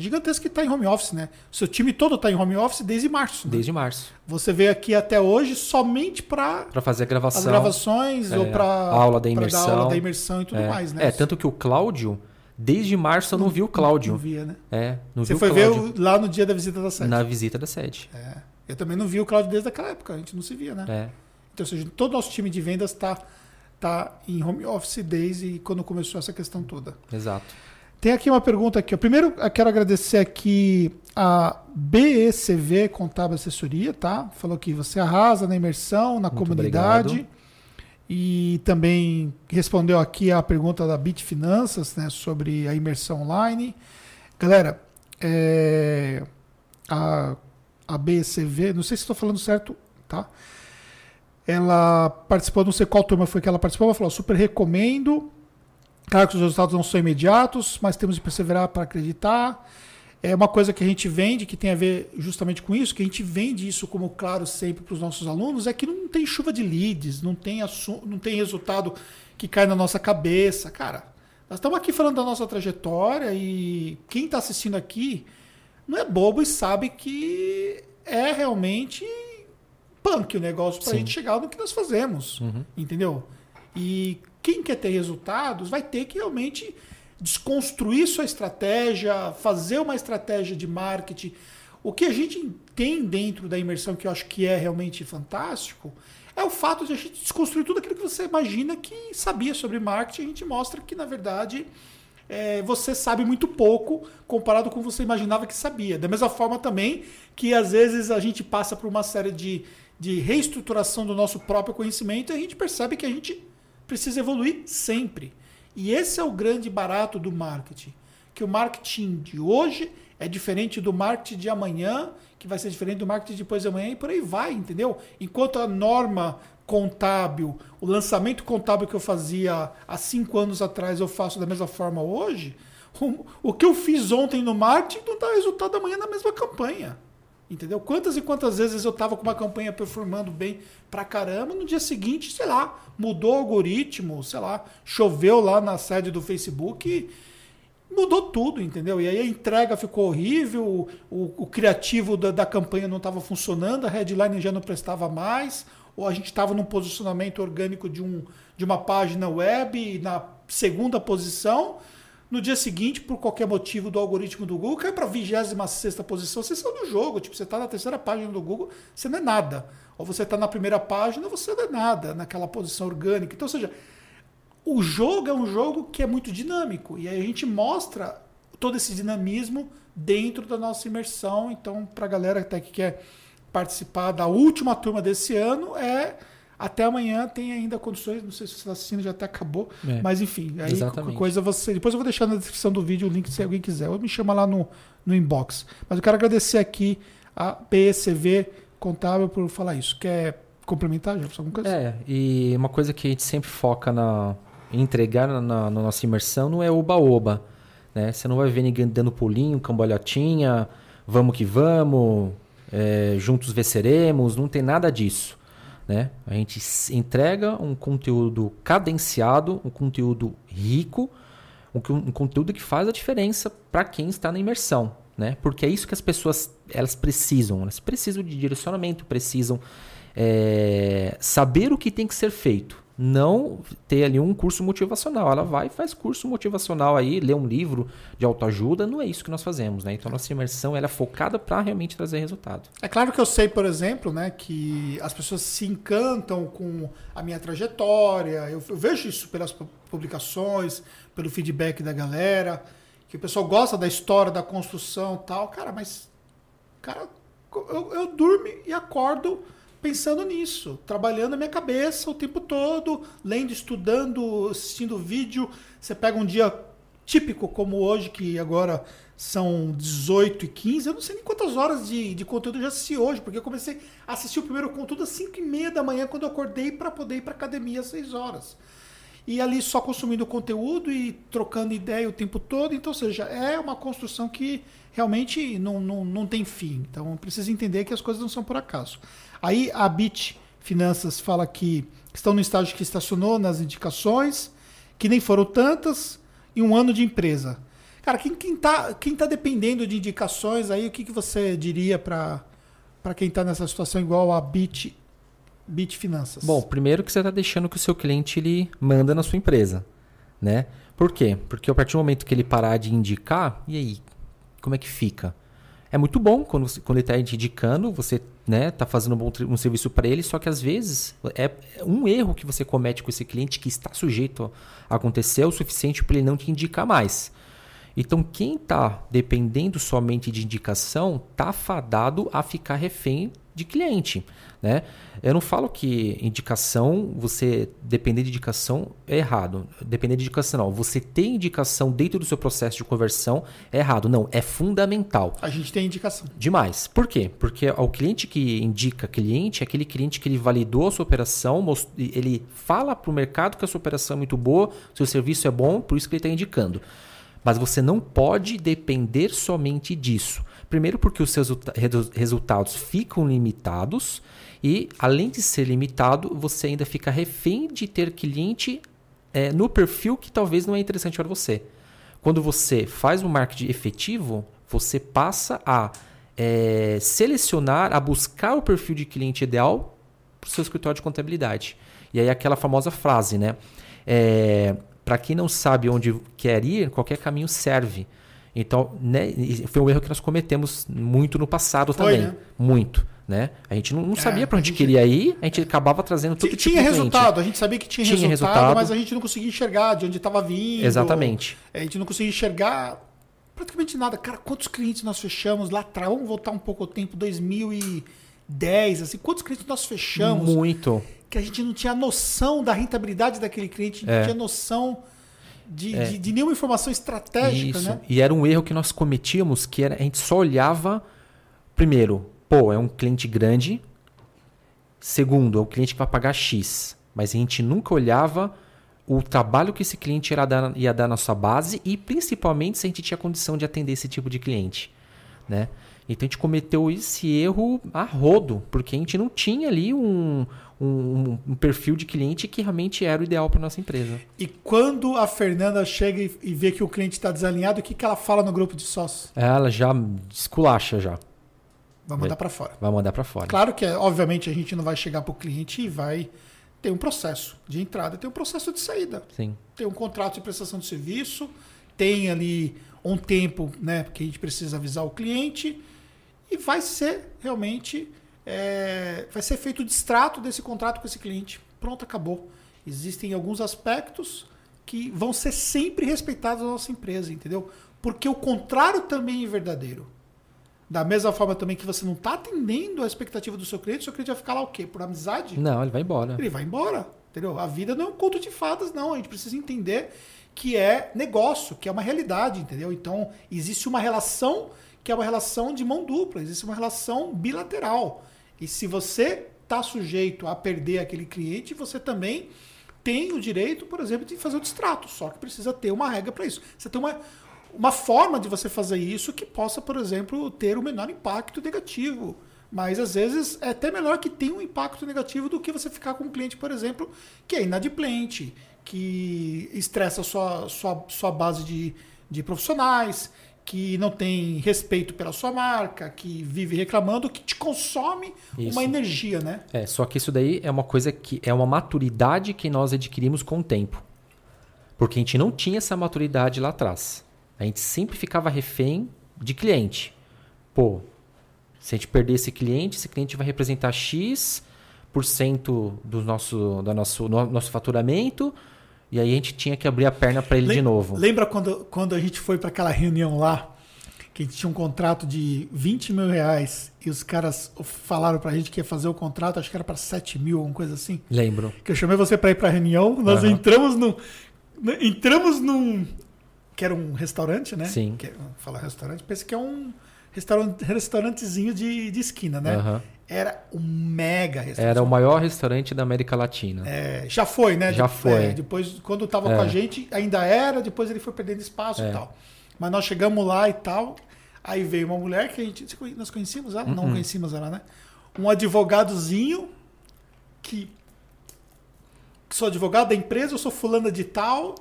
Speaker 1: gigantesca que está em home office, né? O seu time todo está em home office desde março.
Speaker 2: Né? Desde março.
Speaker 1: Você veio aqui até hoje somente para
Speaker 2: para fazer a gravação, as
Speaker 1: gravações é, ou para
Speaker 2: aula da imersão,
Speaker 1: aula da imersão e tudo
Speaker 2: é.
Speaker 1: mais, né?
Speaker 2: É tanto que o Cláudio Desde março eu não, não vi o Cláudio.
Speaker 1: Não via, né?
Speaker 2: É, não
Speaker 1: Você
Speaker 2: vi
Speaker 1: foi ver lá no dia da visita da sede.
Speaker 2: Na visita da sede.
Speaker 1: É. Eu também não vi o Cláudio desde aquela época, a gente não se via, né?
Speaker 2: É.
Speaker 1: Então, ou seja, todo o nosso time de vendas está tá em home office desde quando começou essa questão toda.
Speaker 2: Exato.
Speaker 1: Tem aqui uma pergunta aqui. Primeiro, eu quero agradecer aqui a BECV Contábil Assessoria, tá? Falou que você arrasa na imersão, na Muito comunidade. Obrigado. E também respondeu aqui a pergunta da Bit Finanças, né, sobre a imersão online. Galera, é, a, a BECV, não sei se estou falando certo, tá? Ela participou, não sei qual turma foi que ela participou, ela falou: super recomendo. Claro que os resultados não são imediatos, mas temos de perseverar para acreditar. É uma coisa que a gente vende, que tem a ver justamente com isso, que a gente vende isso como claro sempre para os nossos alunos, é que não tem chuva de leads, não tem, não tem resultado que cai na nossa cabeça. Cara, nós estamos aqui falando da nossa trajetória e quem está assistindo aqui não é bobo e sabe que é realmente punk o negócio para a gente chegar no que nós fazemos. Uhum. Entendeu? E quem quer ter resultados vai ter que realmente desconstruir sua estratégia, fazer uma estratégia de marketing. O que a gente tem dentro da imersão, que eu acho que é realmente fantástico, é o fato de a gente desconstruir tudo aquilo que você imagina que sabia sobre marketing. A gente mostra que, na verdade, é, você sabe muito pouco comparado com o que você imaginava que sabia. Da mesma forma também que, às vezes, a gente passa por uma série de, de reestruturação do nosso próprio conhecimento e a gente percebe que a gente precisa evoluir sempre. E esse é o grande barato do marketing. Que o marketing de hoje é diferente do marketing de amanhã, que vai ser diferente do marketing depois de amanhã e por aí vai, entendeu? Enquanto a norma contábil, o lançamento contábil que eu fazia há cinco anos atrás, eu faço da mesma forma hoje, o, o que eu fiz ontem no marketing não dá resultado amanhã na mesma campanha. Entendeu? Quantas e quantas vezes eu estava com uma campanha performando bem pra caramba, no dia seguinte, sei lá, mudou o algoritmo, sei lá, choveu lá na sede do Facebook e mudou tudo, entendeu? E aí a entrega ficou horrível, o, o criativo da, da campanha não estava funcionando, a headline já não prestava mais, ou a gente estava num posicionamento orgânico de, um, de uma página web na segunda posição no dia seguinte, por qualquer motivo do algoritmo do Google, cai para a 26 posição. Você saiu do jogo. Tipo, você está na terceira página do Google, você não é nada. Ou você está na primeira página, você não é nada naquela posição orgânica. Então, ou seja, o jogo é um jogo que é muito dinâmico. E aí a gente mostra todo esse dinamismo dentro da nossa imersão. Então, para a galera até que quer participar da última turma desse ano, é até amanhã tem ainda condições, não sei se você está assistindo, já até acabou. É, mas enfim, aí qualquer coisa você. Depois eu vou deixar na descrição do vídeo o link se alguém quiser. Ou me chama lá no, no inbox. Mas eu quero agradecer aqui a PECV Contábil por falar isso. Quer complementar, já alguma coisa?
Speaker 2: É, e uma coisa que a gente sempre foca na, em entregar na, na, na nossa imersão não é oba-oba. Né? Você não vai ver ninguém dando pulinho, cambalhotinha, vamos que vamos, é, juntos venceremos, não tem nada disso. Né? A gente entrega um conteúdo cadenciado, um conteúdo rico, um, um conteúdo que faz a diferença para quem está na imersão. Né? Porque é isso que as pessoas elas precisam. Elas precisam de direcionamento, precisam é, saber o que tem que ser feito não ter ali um curso motivacional. Ela vai faz curso motivacional aí, lê um livro de autoajuda, não é isso que nós fazemos, né? Então nossa imersão ela é focada para realmente trazer resultado.
Speaker 1: É claro que eu sei, por exemplo, né, que as pessoas se encantam com a minha trajetória. Eu, eu vejo isso pelas publicações, pelo feedback da galera, que o pessoal gosta da história, da construção, tal. Cara, mas cara, eu, eu durmo e acordo pensando nisso, trabalhando a minha cabeça o tempo todo, lendo, estudando, assistindo vídeo. Você pega um dia típico como hoje, que agora são 18 e 15, eu não sei nem quantas horas de, de conteúdo eu já assisti hoje, porque eu comecei a assistir o primeiro conteúdo às 5 e meia da manhã, quando eu acordei para poder ir para academia às 6 horas. E ali só consumindo conteúdo e trocando ideia o tempo todo. Então, ou seja, é uma construção que realmente não, não, não tem fim. Então, precisa entender que as coisas não são por acaso. Aí a Bit Finanças fala que estão no estágio que estacionou nas indicações, que nem foram tantas, e um ano de empresa. Cara, quem, quem, tá, quem tá dependendo de indicações aí, o que, que você diria para quem está nessa situação igual a Bit, Bit Finanças?
Speaker 2: Bom, primeiro que você está deixando que o seu cliente ele manda na sua empresa, né? Por quê? Porque a partir do momento que ele parar de indicar, e aí, como é que fica? É muito bom quando, quando ele está te indicando, você né, tá fazendo um bom um serviço para ele, só que às vezes é um erro que você comete com esse cliente que está sujeito a acontecer é o suficiente para ele não te indicar mais. Então, quem está dependendo somente de indicação está fadado a ficar refém de cliente. Né? Eu não falo que indicação, você depender de indicação é errado. Depender de indicação, não. Você ter indicação dentro do seu processo de conversão é errado. Não, é fundamental.
Speaker 1: A gente tem indicação.
Speaker 2: Demais. Por quê? Porque o cliente que indica cliente é aquele cliente que ele validou a sua operação, ele fala para o mercado que a sua operação é muito boa, seu serviço é bom, por isso que ele está indicando. Mas você não pode depender somente disso. Primeiro, porque os seus resultados ficam limitados e, além de ser limitado, você ainda fica refém de ter cliente é, no perfil que talvez não é interessante para você. Quando você faz um marketing efetivo, você passa a é, selecionar, a buscar o perfil de cliente ideal para o seu escritório de contabilidade. E aí aquela famosa frase, né? É, para quem não sabe onde quer ir, qualquer caminho serve. Então, né, foi um erro que nós cometemos muito no passado foi, também. Né? Muito. Né? A gente não, não sabia é, para onde gente... queria ir, a gente acabava trazendo tudo
Speaker 1: Tinha tipo resultado, a gente sabia que tinha, tinha resultado, resultado, mas a gente não conseguia enxergar de onde estava vindo.
Speaker 2: Exatamente.
Speaker 1: A gente não conseguia enxergar praticamente nada. Cara, quantos clientes nós fechamos lá atrás? Vamos voltar um pouco ao tempo, 2010, assim, quantos clientes nós fechamos?
Speaker 2: Muito
Speaker 1: que a gente não tinha noção da rentabilidade daquele cliente, é. não tinha noção de, é. de, de, nenhuma informação estratégica, Isso. né?
Speaker 2: E era um erro que nós cometíamos, que era, a gente só olhava, primeiro, pô, é um cliente grande, segundo, é um cliente que vai pagar X, mas a gente nunca olhava o trabalho que esse cliente ia dar, ia dar na sua base e principalmente se a gente tinha condição de atender esse tipo de cliente, né? Então a gente cometeu esse erro a rodo, porque a gente não tinha ali um, um, um perfil de cliente que realmente era o ideal para nossa empresa.
Speaker 1: E quando a Fernanda chega e vê que o cliente está desalinhado, o que, que ela fala no grupo de sócios?
Speaker 2: Ela já esculacha já.
Speaker 1: Vai mandar para fora.
Speaker 2: Vai mandar para fora.
Speaker 1: Claro que, obviamente, a gente não vai chegar para o cliente e vai ter um processo de entrada, tem um processo de saída.
Speaker 2: Sim.
Speaker 1: Tem um contrato de prestação de serviço, tem ali um tempo, né, que a gente precisa avisar o cliente e vai ser realmente é, vai ser feito o distrato desse contrato com esse cliente. Pronto, acabou. Existem alguns aspectos que vão ser sempre respeitados na nossa empresa, entendeu? Porque o contrário também é verdadeiro. Da mesma forma também que você não está atendendo a expectativa do seu cliente, o seu cliente vai ficar lá o quê? Por amizade?
Speaker 2: Não, ele vai embora.
Speaker 1: Ele vai embora, entendeu? A vida não é um conto de fadas, não. A gente precisa entender que é negócio, que é uma realidade, entendeu? Então, existe uma relação que é uma relação de mão dupla, existe uma relação bilateral. E se você está sujeito a perder aquele cliente, você também tem o direito, por exemplo, de fazer o distrato. Só que precisa ter uma regra para isso. Você tem uma, uma forma de você fazer isso que possa, por exemplo, ter o menor impacto negativo. Mas às vezes é até melhor que tenha um impacto negativo do que você ficar com um cliente, por exemplo, que é inadimplente, que estressa sua, sua, sua base de, de profissionais, que não tem respeito pela sua marca, que vive reclamando, que te consome isso. uma energia, né?
Speaker 2: É, só que isso daí é uma coisa que é uma maturidade que nós adquirimos com o tempo. Porque a gente não tinha essa maturidade lá atrás. A gente sempre ficava refém de cliente. Pô, se a gente perder esse cliente, esse cliente vai representar X% do nosso, do nosso, do nosso faturamento e aí a gente tinha que abrir a perna para ele de novo.
Speaker 1: Lembra quando, quando a gente foi para aquela reunião lá? Que a gente tinha um contrato de 20 mil reais e os caras falaram para a gente que ia fazer o contrato, acho que era para 7 mil, alguma coisa assim.
Speaker 2: Lembro.
Speaker 1: Que eu chamei você para ir para a reunião, nós uhum. entramos no. Entramos num, que era um restaurante, né?
Speaker 2: Sim.
Speaker 1: Que, fala restaurante, pensa que é um restaurante, restaurantezinho de, de esquina, né?
Speaker 2: Aham.
Speaker 1: Era um mega restaurante.
Speaker 2: Era o maior restaurante da América Latina.
Speaker 1: É, já foi, né?
Speaker 2: Já
Speaker 1: De-
Speaker 2: foi.
Speaker 1: é, depois, quando tava com
Speaker 2: É.
Speaker 1: a gente, ainda era, depois ele foi perdendo espaço e
Speaker 2: É.
Speaker 1: tal. Mas nós chegamos lá e tal. Aí veio uma mulher que a gente. Nós conhecíamos ela?
Speaker 2: Uhum.
Speaker 1: Não conhecíamos ela, né? Um advogadozinho que. que sou advogado da empresa, eu sou fulana de tal.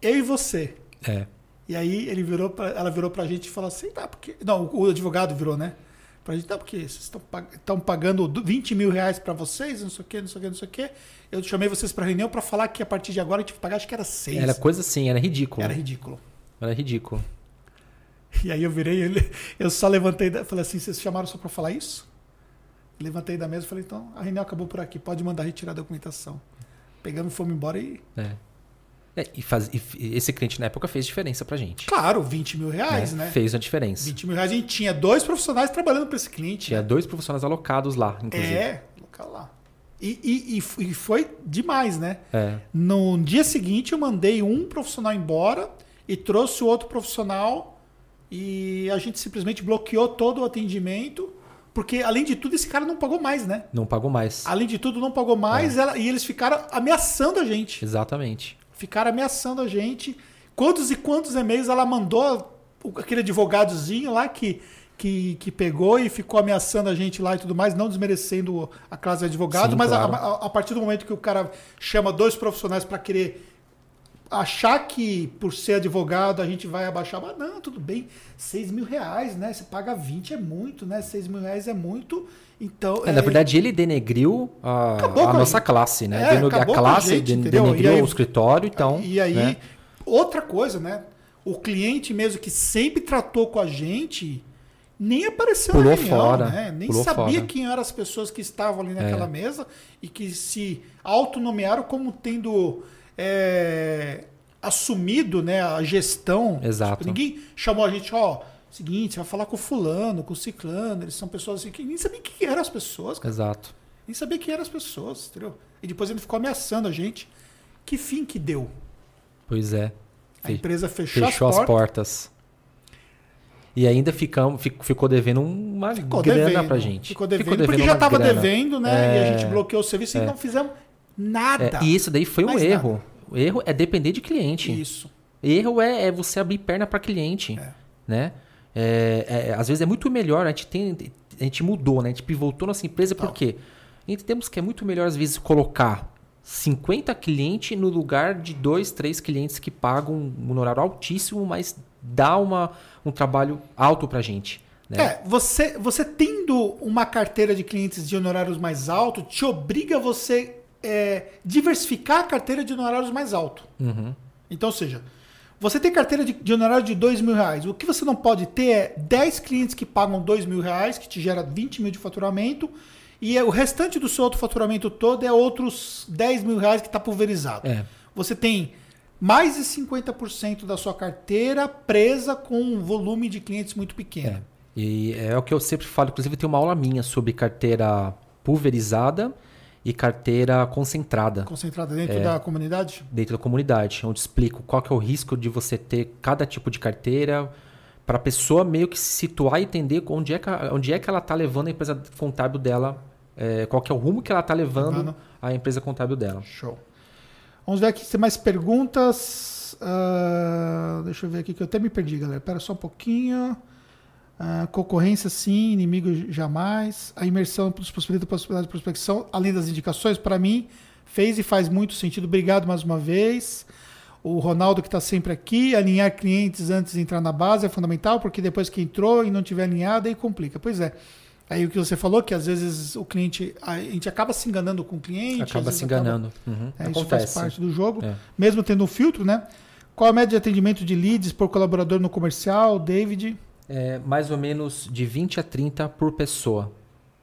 Speaker 1: Eu e você.
Speaker 2: É.
Speaker 1: E aí ele virou pra, ela virou pra gente e falou assim, tá, porque. Não, o advogado virou, né? Pra gente, tá, porque vocês estão pag- estão pagando du- 20 mil reais pra vocês, não sei o quê, não sei o quê, não sei o quê. Eu chamei vocês pra reunião pra falar que a partir de agora a gente vai pagar, acho que era seis.
Speaker 2: Era coisa assim, era ridículo.
Speaker 1: Era ridículo.
Speaker 2: Era ridículo.
Speaker 1: E aí eu virei eu só levantei, falei assim, vocês chamaram só pra falar isso? Levantei da mesa e falei, então a reunião acabou por aqui, pode mandar retirar a documentação. Pegamos, fomos embora e.
Speaker 2: É. É, e, faz, e esse cliente na época fez diferença pra gente.
Speaker 1: Claro, 20 mil reais, né?
Speaker 2: Fez a diferença.
Speaker 1: 20 mil reais. A gente tinha dois profissionais trabalhando para esse cliente.
Speaker 2: Tinha dois profissionais alocados lá, inclusive.
Speaker 1: É, local lá. E, e, e foi demais, né?
Speaker 2: É.
Speaker 1: No dia seguinte, eu mandei um profissional embora e trouxe o outro profissional e a gente simplesmente bloqueou todo o atendimento, porque, além de tudo, esse cara não pagou mais, né?
Speaker 2: Não pagou mais.
Speaker 1: Além de tudo, não pagou
Speaker 2: É.
Speaker 1: mais ela- e eles ficaram ameaçando a gente.
Speaker 2: Exatamente.
Speaker 1: Ficaram ameaçando a gente. Quantos e quantos e-mails ela mandou, aquele advogadozinho lá que, que, que pegou e ficou ameaçando a gente lá e tudo mais, não desmerecendo a classe de advogado,
Speaker 2: Sim,
Speaker 1: mas a-
Speaker 2: claro.
Speaker 1: a, a partir do momento que o cara chama dois profissionais para querer achar que por ser advogado a gente vai abaixar, mas não, tudo bem, 6 mil reais, né? Você paga 20 é muito, né? 6 mil reais é muito. Então,
Speaker 2: É, na verdade, ele denegriu a, a nossa classe, né?
Speaker 1: É,
Speaker 2: a
Speaker 1: com a
Speaker 2: classe
Speaker 1: gente,
Speaker 2: de-
Speaker 1: entendeu?
Speaker 2: denegriu
Speaker 1: aí-
Speaker 2: o escritório, então.
Speaker 1: E aí,
Speaker 2: né?
Speaker 1: outra coisa, né? O cliente mesmo que sempre tratou com a gente nem apareceu
Speaker 2: Pulou
Speaker 1: na reunião,
Speaker 2: fora,
Speaker 1: né? Nem
Speaker 2: pulou
Speaker 1: sabia
Speaker 2: fora.
Speaker 1: quem eram as pessoas que estavam ali naquela mesa e que se autonomearam como tendo é, assumido né, a gestão.
Speaker 2: Exato.
Speaker 1: Tipo, ninguém chamou a gente, ó, seguinte, você vai falar com o fulano, com o ciclano, eles são pessoas assim que nem sabia quem eram as pessoas, cara.
Speaker 2: Exato.
Speaker 1: Nem sabia quem eram as pessoas, entendeu? E depois ele ficou ameaçando a gente. Que fim que deu?
Speaker 2: Pois é.
Speaker 1: A empresa fechou,
Speaker 2: Fechou
Speaker 1: as
Speaker 2: as
Speaker 1: portas.
Speaker 2: portas. E ainda ficamos, fi- ficou devendo uma
Speaker 1: Ficou
Speaker 2: grana
Speaker 1: devendo.
Speaker 2: pra gente.
Speaker 1: Ficou devendo, porque já estava devendo, né? E a
Speaker 2: É.
Speaker 1: gente bloqueou o serviço e não fizemos nada.
Speaker 2: É, e isso daí foi um erro. O erro é depender de cliente.
Speaker 1: Isso.
Speaker 2: Erro é, é você abrir perna para cliente,
Speaker 1: É.
Speaker 2: né? É, é, às vezes é muito melhor, a gente, tem, a gente mudou, né? A gente pivotou nossa empresa
Speaker 1: Total.
Speaker 2: por quê? Entendemos que é muito melhor, às vezes, colocar 50 clientes no lugar de dois, três clientes que pagam um honorário altíssimo, mas dá uma, um trabalho alto pra gente. Né?
Speaker 1: É, você, você tendo uma carteira de clientes de honorários mais altos, te obriga você é, diversificar a carteira de honorários mais alto.
Speaker 2: Uhum.
Speaker 1: Então, ou seja, você tem carteira de, de honorário de 2 mil reais. O que você não pode ter é 10 clientes que pagam 2 mil reais, que te gera 20 mil de faturamento, e é- o restante do seu outro faturamento todo é outros 10 mil reais que está pulverizado.
Speaker 2: É.
Speaker 1: Você tem mais de 50% da sua carteira presa com um volume de clientes muito pequeno.
Speaker 2: É. E é o que eu sempre falo, inclusive tem uma aula minha sobre carteira pulverizada e carteira concentrada
Speaker 1: Concentrada dentro
Speaker 2: É.
Speaker 1: da comunidade?
Speaker 2: dentro da comunidade, onde explico qual que é o risco de você ter cada tipo de carteira para a pessoa meio que se situar e entender onde é que, onde é que ela está levando a empresa contábil dela, é, qual que é o rumo que ela está levando
Speaker 1: Levando.
Speaker 2: a empresa contábil dela.
Speaker 1: Show. Vamos ver aqui se tem mais perguntas. Ah, deixa eu ver aqui que eu até me perdi, galera. Espera só um pouquinho. Ah, concorrência sim, inimigo jamais. A imersão dos possibilita a possibilidade de prospecção, além das indicações, para mim, fez e faz muito sentido. Obrigado mais uma vez. O Ronaldo que está sempre aqui, alinhar clientes antes de entrar na base é fundamental, porque depois que entrou e não tiver alinhado, aí complica. Pois é. Aí o que você falou, que às vezes o cliente, a gente acaba se enganando com o cliente.
Speaker 2: Acaba se enganando. Uhum.
Speaker 1: é, isso faz parte do jogo,
Speaker 2: É.
Speaker 1: mesmo tendo um filtro, né? Qual a média de atendimento de leads por colaborador no comercial, David?
Speaker 2: É, mais ou menos de 20 a 30 por pessoa,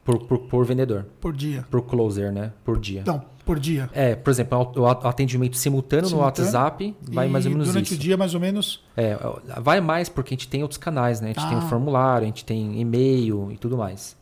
Speaker 2: por, por, por vendedor,
Speaker 1: Por dia.
Speaker 2: por closer, né? Por dia.
Speaker 1: Não, por dia.
Speaker 2: É, por exemplo, o atendimento simultâneo,
Speaker 1: Simultâneo.
Speaker 2: no WhatsApp vai mais ou menos
Speaker 1: durante
Speaker 2: isso.
Speaker 1: o dia, mais ou menos.
Speaker 2: É, vai mais porque a gente tem outros canais, né? A gente tem
Speaker 1: Ah.
Speaker 2: um formulário, a gente tem e-mail e tudo mais.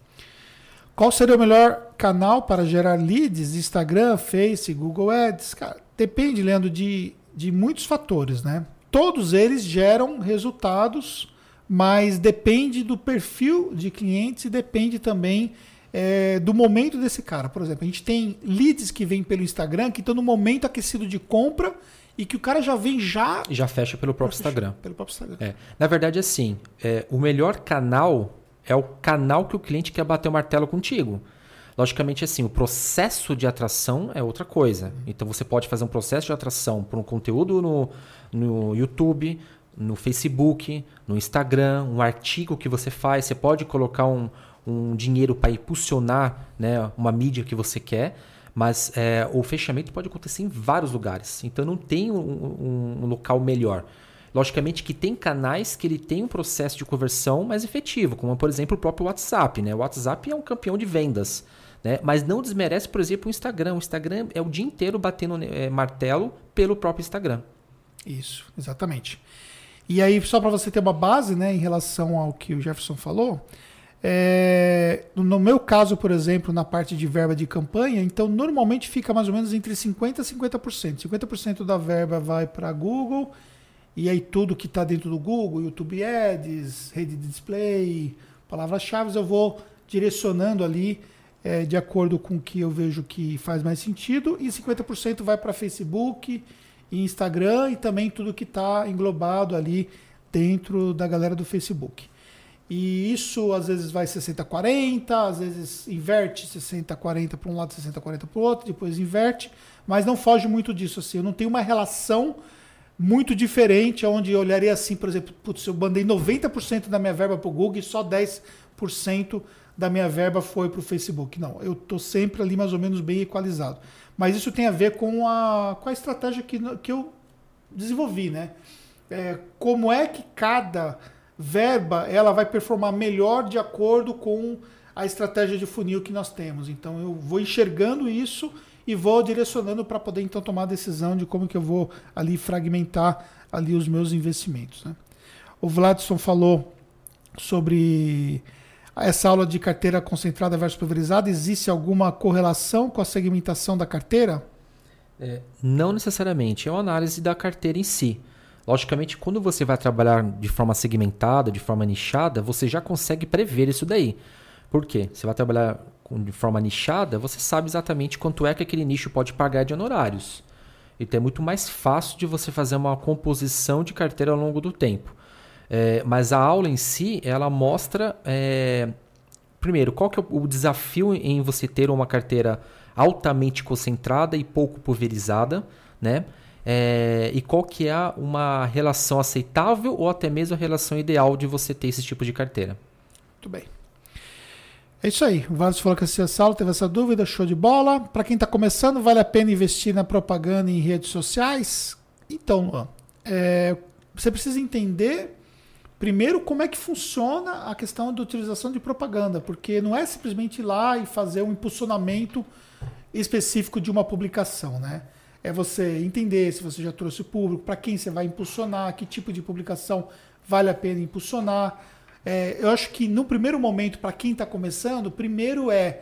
Speaker 1: Qual seria o melhor canal para gerar leads? Instagram, Face, Google Ads? Cara, depende, Leandro, de, de muitos fatores, né? todos eles geram resultados, mas depende do perfil de clientes e depende também é, do momento desse cara. Por exemplo, a gente tem leads que vêm pelo Instagram que estão no momento aquecido de compra e que o cara já vem já.
Speaker 2: Já fecha pelo próprio Instagram.
Speaker 1: Pelo próprio Instagram.
Speaker 2: É. Na verdade, assim, é, o melhor canal é o canal que o cliente quer bater o martelo contigo. Logicamente, assim, o processo de atração é outra coisa. Então, você pode fazer um processo de atração por um conteúdo no, no YouTube, no Facebook, no Instagram, um artigo que você faz. Você pode colocar um, um dinheiro para impulsionar né, uma mídia que você quer. Mas é, o fechamento pode acontecer em vários lugares. Então, não tem um, um, um local melhor. Logicamente que tem canais que ele tem um processo de conversão mais efetivo, como por exemplo o próprio WhatsApp. Né? O WhatsApp é um campeão de vendas. Né? Mas não desmerece, por exemplo, o Instagram. O Instagram é o dia inteiro batendo é, martelo pelo próprio Instagram.
Speaker 1: Isso, exatamente. E aí, só para você ter uma base né, em relação ao que o Jefferson falou, é, no meu caso, por exemplo, na parte de verba de campanha, então normalmente fica mais ou menos entre 50% e 50%. 50% da verba vai para Google, e aí tudo que está dentro do Google, YouTube Ads, rede de display, palavras-chave, eu vou direcionando ali é, de acordo com o que eu vejo que faz mais sentido, e 50% vai para Facebook e Instagram e também tudo que está englobado ali dentro da galera do Facebook. E isso às vezes vai 60-40, às vezes inverte 60-40 para um lado, 60-40 para o outro, depois inverte, mas não foge muito disso. Assim. Eu não tenho uma relação muito diferente, onde eu olharia assim, por exemplo, putz, eu mandei 90% da minha verba para o Google e só 10% da minha verba foi para o Facebook. Não, eu estou sempre ali mais ou menos bem equalizado. Mas isso tem a ver com a, com a estratégia que, que eu desenvolvi, né? É, como é que cada verba ela vai performar melhor de acordo com a estratégia de funil que nós temos. Então eu vou enxergando isso e vou direcionando para poder então tomar a decisão de como que eu vou ali fragmentar ali os meus investimentos. Né? O Vladson falou sobre essa aula de carteira concentrada versus pulverizada, existe alguma correlação com a segmentação da carteira?
Speaker 2: É, não necessariamente, é uma análise da carteira em si. Logicamente, quando você vai trabalhar de forma segmentada, de forma nichada, você já consegue prever isso daí. Por quê? Você vai trabalhar de forma nichada, você sabe exatamente quanto é que aquele nicho pode pagar de honorários. Então é muito mais fácil de você fazer uma composição de carteira ao longo do tempo. É, mas a aula em si, ela mostra, é, primeiro, qual que é o desafio em você ter uma carteira altamente concentrada e pouco pulverizada, né? É, e qual que é uma relação aceitável ou até mesmo a relação ideal de você ter esse tipo de carteira.
Speaker 1: Muito bem. É isso aí. O Vasco falou que assistiu a sala, teve essa dúvida, show de bola. Para quem está começando, vale a pena investir na propaganda em redes sociais? Então, é, você precisa entender Primeiro, como é que funciona a questão da utilização de propaganda, porque não é simplesmente ir lá e fazer um impulsionamento específico de uma publicação, né? É você entender se você já trouxe o público, para quem você vai impulsionar, que tipo de publicação vale a pena impulsionar. É, eu acho que no primeiro momento, para quem está começando, primeiro é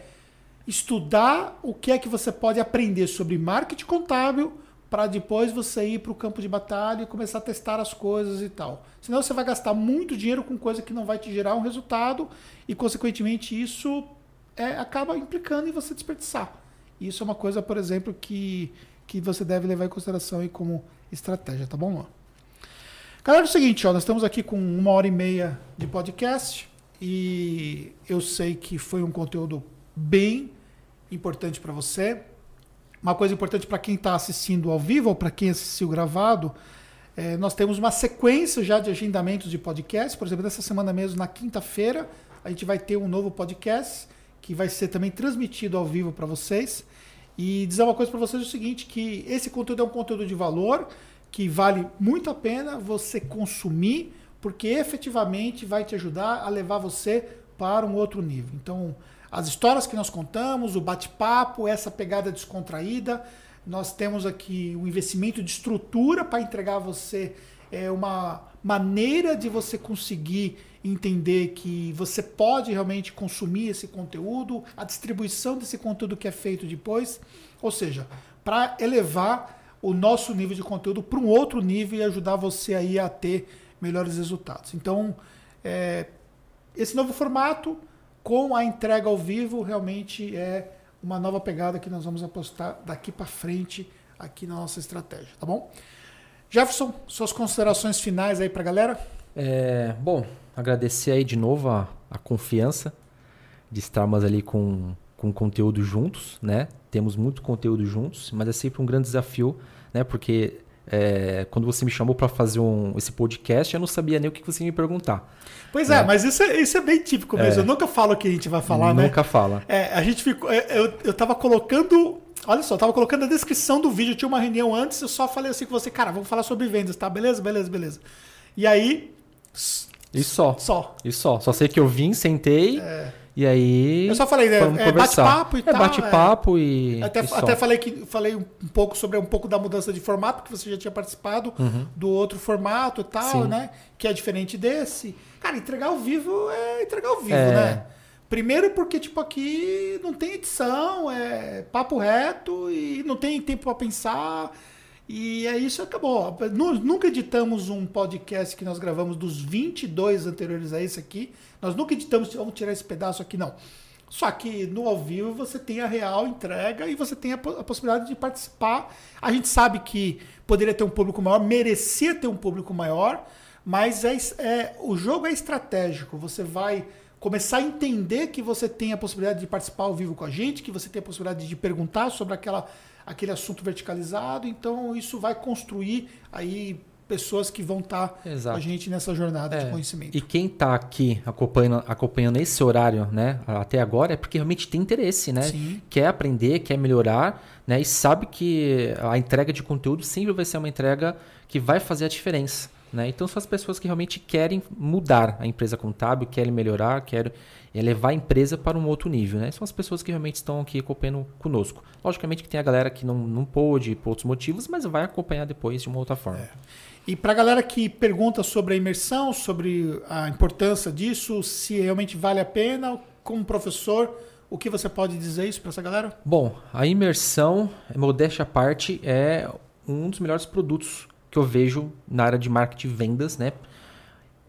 Speaker 1: estudar o que é que você pode aprender sobre marketing contábil, para depois você ir para o campo de batalha e começar a testar as coisas e tal. Senão você vai gastar muito dinheiro com coisa que não vai te gerar um resultado e, consequentemente, isso é, acaba implicando em você desperdiçar. Isso é uma coisa, por exemplo, que, que você deve levar em consideração aí como estratégia, tá bom? Galera, é o seguinte, ó, nós estamos aqui com uma hora e meia de podcast e eu sei que foi um conteúdo bem importante para você. Uma coisa importante para quem está assistindo ao vivo ou para quem assistiu gravado, é, nós temos uma sequência já de agendamentos de podcast. Por exemplo, nessa semana mesmo, na quinta-feira, a gente vai ter um novo podcast que vai ser também transmitido ao vivo para vocês. E dizer uma coisa para vocês é o seguinte, que esse conteúdo é um conteúdo de valor, que vale muito a pena você consumir, porque efetivamente vai te ajudar a levar você para um outro nível. Então, as histórias que nós contamos, o bate-papo, essa pegada descontraída. Nós temos aqui um investimento de estrutura para entregar a você é, uma maneira de você conseguir entender que você pode realmente consumir esse conteúdo, a distribuição desse conteúdo que é feito depois, ou seja, para elevar o nosso nível de conteúdo para um outro nível e ajudar você aí a ter melhores resultados. Então, é, esse novo formato com a entrega ao vivo realmente é uma nova pegada que nós vamos apostar daqui para frente aqui na nossa estratégia, tá bom? Jefferson, suas considerações finais aí para a galera?
Speaker 2: É, bom, agradecer aí de novo a, a confiança de estarmos ali com, com conteúdo juntos, né? Temos muito conteúdo juntos, mas é sempre um grande desafio, né? Porque é, quando você me chamou para fazer um, esse podcast, eu não sabia nem o que você ia me perguntar.
Speaker 1: Pois é, né? mas isso é, isso é bem típico mesmo. É. Eu nunca falo o que a gente vai falar,
Speaker 2: nunca
Speaker 1: né?
Speaker 2: Nunca fala.
Speaker 1: É, a gente ficou. É, eu, eu tava colocando. Olha só, eu tava colocando a descrição do vídeo. Eu tinha uma reunião antes, eu só falei assim com você, cara, vamos falar sobre vendas, tá? Beleza, beleza, beleza. E aí.
Speaker 2: E só.
Speaker 1: Só.
Speaker 2: E só. Só sei que eu vim, sentei. É. E aí.
Speaker 1: Eu só falei, né? É bate-papo e
Speaker 2: é, tal. bate-papo
Speaker 1: é.
Speaker 2: e.
Speaker 1: Até,
Speaker 2: e
Speaker 1: até falei que falei um pouco sobre um pouco da mudança de formato, porque você já tinha participado uhum. do outro formato e tal, Sim. né? Que é diferente desse. Cara, entregar ao vivo é entregar ao vivo, é. né? Primeiro porque, tipo, aqui não tem edição, é papo reto e não tem tempo para pensar. E é isso, acabou. Nunca editamos um podcast que nós gravamos dos 22 anteriores a esse aqui. Nós nunca editamos, vamos tirar esse pedaço aqui, não. Só que no ao vivo você tem a real entrega e você tem a, a, possibilidade de participar. A gente sabe que poderia ter um público maior, merecia ter um público maior, mas é, é, o jogo é estratégico. Você vai começar a entender que você tem a possibilidade de participar ao vivo com a gente, que você tem a possibilidade de perguntar sobre aquela aquele assunto verticalizado. Então, isso vai construir aí pessoas que vão estar tá com a gente nessa jornada é. de conhecimento.
Speaker 2: E quem está aqui acompanhando, acompanhando esse horário, né, até agora, é porque realmente tem interesse, né? Sim. Quer aprender, quer melhorar, né? E sabe que a entrega de conteúdo sempre vai ser uma entrega que vai fazer a diferença. Né? Então são as pessoas que realmente querem mudar a empresa contábil, querem melhorar, querem é levar a empresa para um outro nível. Né? São as pessoas que realmente estão aqui acompanhando conosco. Logicamente que tem a galera que não, não pôde por outros motivos, mas vai acompanhar depois de uma outra forma. É.
Speaker 1: E para a galera que pergunta sobre a imersão, sobre a importância disso, se realmente vale a pena, como professor, o que você pode dizer isso para essa galera?
Speaker 2: Bom, a imersão, modéstia à parte, é um dos melhores produtos que eu vejo na área de marketing e vendas, né?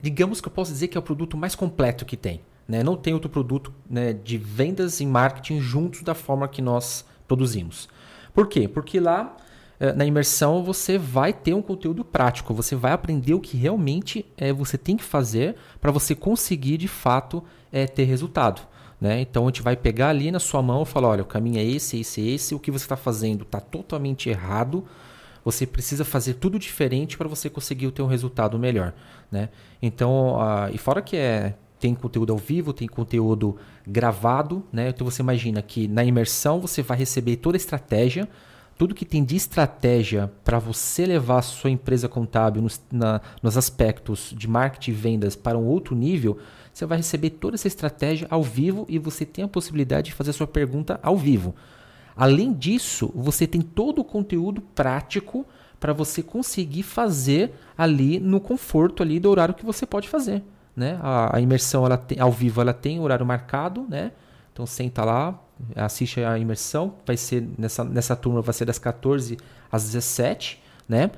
Speaker 2: Digamos que eu posso dizer que é o produto mais completo que tem. Né? Não tem outro produto né, de vendas e marketing juntos da forma que nós produzimos. Por quê? Porque lá eh, na imersão você vai ter um conteúdo prático, você vai aprender o que realmente é, você tem que fazer para você conseguir de fato é, ter resultado. Né? Então a gente vai pegar ali na sua mão e falar: olha, o caminho é esse, esse, esse, o que você está fazendo está totalmente errado você precisa fazer tudo diferente para você conseguir ter um resultado melhor, né? Então, uh, e fora que é tem conteúdo ao vivo, tem conteúdo gravado, né? Então você imagina que na imersão você vai receber toda a estratégia, tudo que tem de estratégia para você levar a sua empresa contábil nos, na, nos aspectos de marketing e vendas para um outro nível, você vai receber toda essa estratégia ao vivo e você tem a possibilidade de fazer a sua pergunta ao vivo. Além disso, você tem todo o conteúdo prático para você conseguir fazer ali no conforto ali do horário que você pode fazer, né? A, a imersão ela tem, ao vivo ela tem horário marcado, né? Então senta lá, assiste a imersão, vai ser nessa, nessa turma vai ser das 14 às 17, né?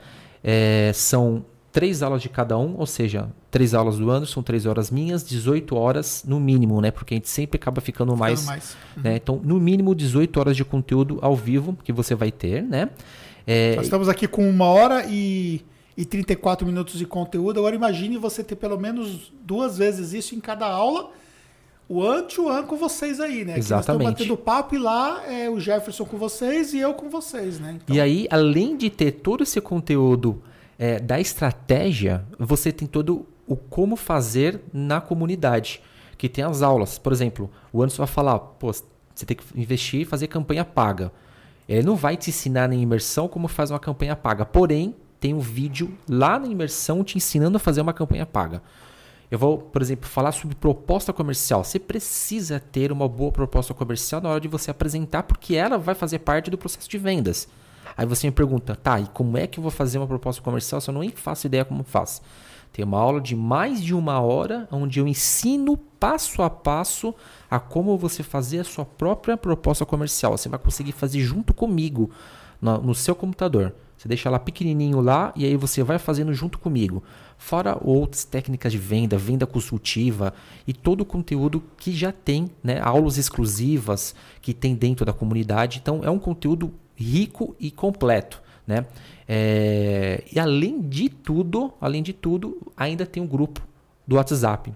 Speaker 2: É, são três aulas de cada um, ou seja, três aulas do ano, são três horas minhas, 18 horas no mínimo, né? Porque a gente sempre acaba ficando mais. mais. Né? Uhum. Então, no mínimo 18 horas de conteúdo ao vivo que você vai ter, né?
Speaker 1: É... Nós estamos aqui com uma hora e, e 34 minutos de conteúdo. Agora imagine você ter pelo menos duas vezes isso em cada aula. O Ant o An com vocês aí, né?
Speaker 2: Exatamente. Aqui nós
Speaker 1: batendo papo e lá é o Jefferson com vocês e eu com vocês, né?
Speaker 2: Então... E aí, além de ter todo esse conteúdo é, da estratégia, você tem todo o como fazer na comunidade, que tem as aulas. Por exemplo, o Anderson vai falar, pô, você tem que investir e fazer campanha paga. Ele não vai te ensinar na imersão como faz uma campanha paga, porém tem um vídeo lá na imersão te ensinando a fazer uma campanha paga. Eu vou, por exemplo, falar sobre proposta comercial. Você precisa ter uma boa proposta comercial na hora de você apresentar, porque ela vai fazer parte do processo de vendas. Aí você me pergunta, tá, e como é que eu vou fazer uma proposta comercial se eu não faço ideia como faço? Tem uma aula de mais de uma hora onde eu ensino passo a passo a como você fazer a sua própria proposta comercial. Você vai conseguir fazer junto comigo no, no seu computador. Você deixa lá pequenininho lá e aí você vai fazendo junto comigo. Fora outras técnicas de venda, venda consultiva e todo o conteúdo que já tem, né? aulas exclusivas que tem dentro da comunidade. Então é um conteúdo rico e completo. Né? É... E além de tudo, além de tudo, ainda tem um grupo do WhatsApp.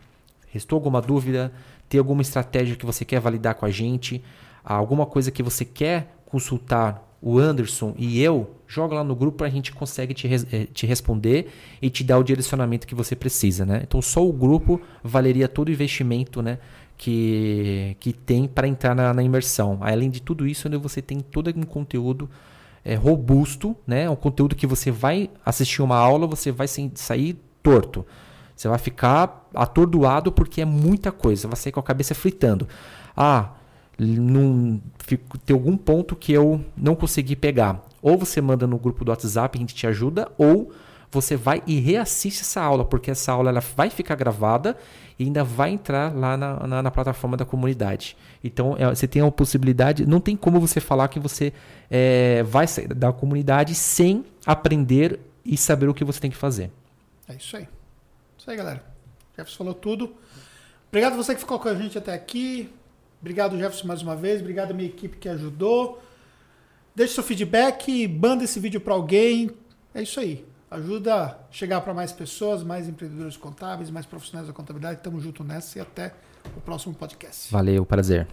Speaker 2: Restou alguma dúvida? Tem alguma estratégia que você quer validar com a gente? Alguma coisa que você quer consultar o Anderson e eu, joga lá no grupo a gente consegue te, eh, te responder e te dar o direcionamento que você precisa, né? Então só o grupo valeria todo o investimento, né? Que, que tem para entrar na, na, imersão. Além de tudo isso, né, você tem todo um conteúdo é, robusto, né? Um conteúdo que você vai assistir uma aula, você vai sair torto. Você vai ficar atordoado porque é muita coisa. Você vai sair com a cabeça fritando. Ah, num, tem algum ponto que eu não consegui pegar. Ou você manda no grupo do WhatsApp, a gente te ajuda, ou você vai e reassiste essa aula, porque essa aula ela vai ficar gravada e ainda vai entrar lá na, na, na plataforma da comunidade. Então é, você tem a possibilidade, não tem como você falar que você é, vai sair da comunidade sem aprender e saber o que você tem que fazer.
Speaker 1: É isso aí. Isso aí, galera. Jefferson falou tudo. Obrigado você que ficou com a gente até aqui. Obrigado, Jefferson, mais uma vez. Obrigado à minha equipe que ajudou. Deixe seu feedback, manda esse vídeo para alguém. É isso aí. Ajuda a chegar para mais pessoas, mais empreendedores contábeis, mais profissionais da contabilidade. Tamo junto nessa e até o próximo podcast.
Speaker 2: Valeu, prazer.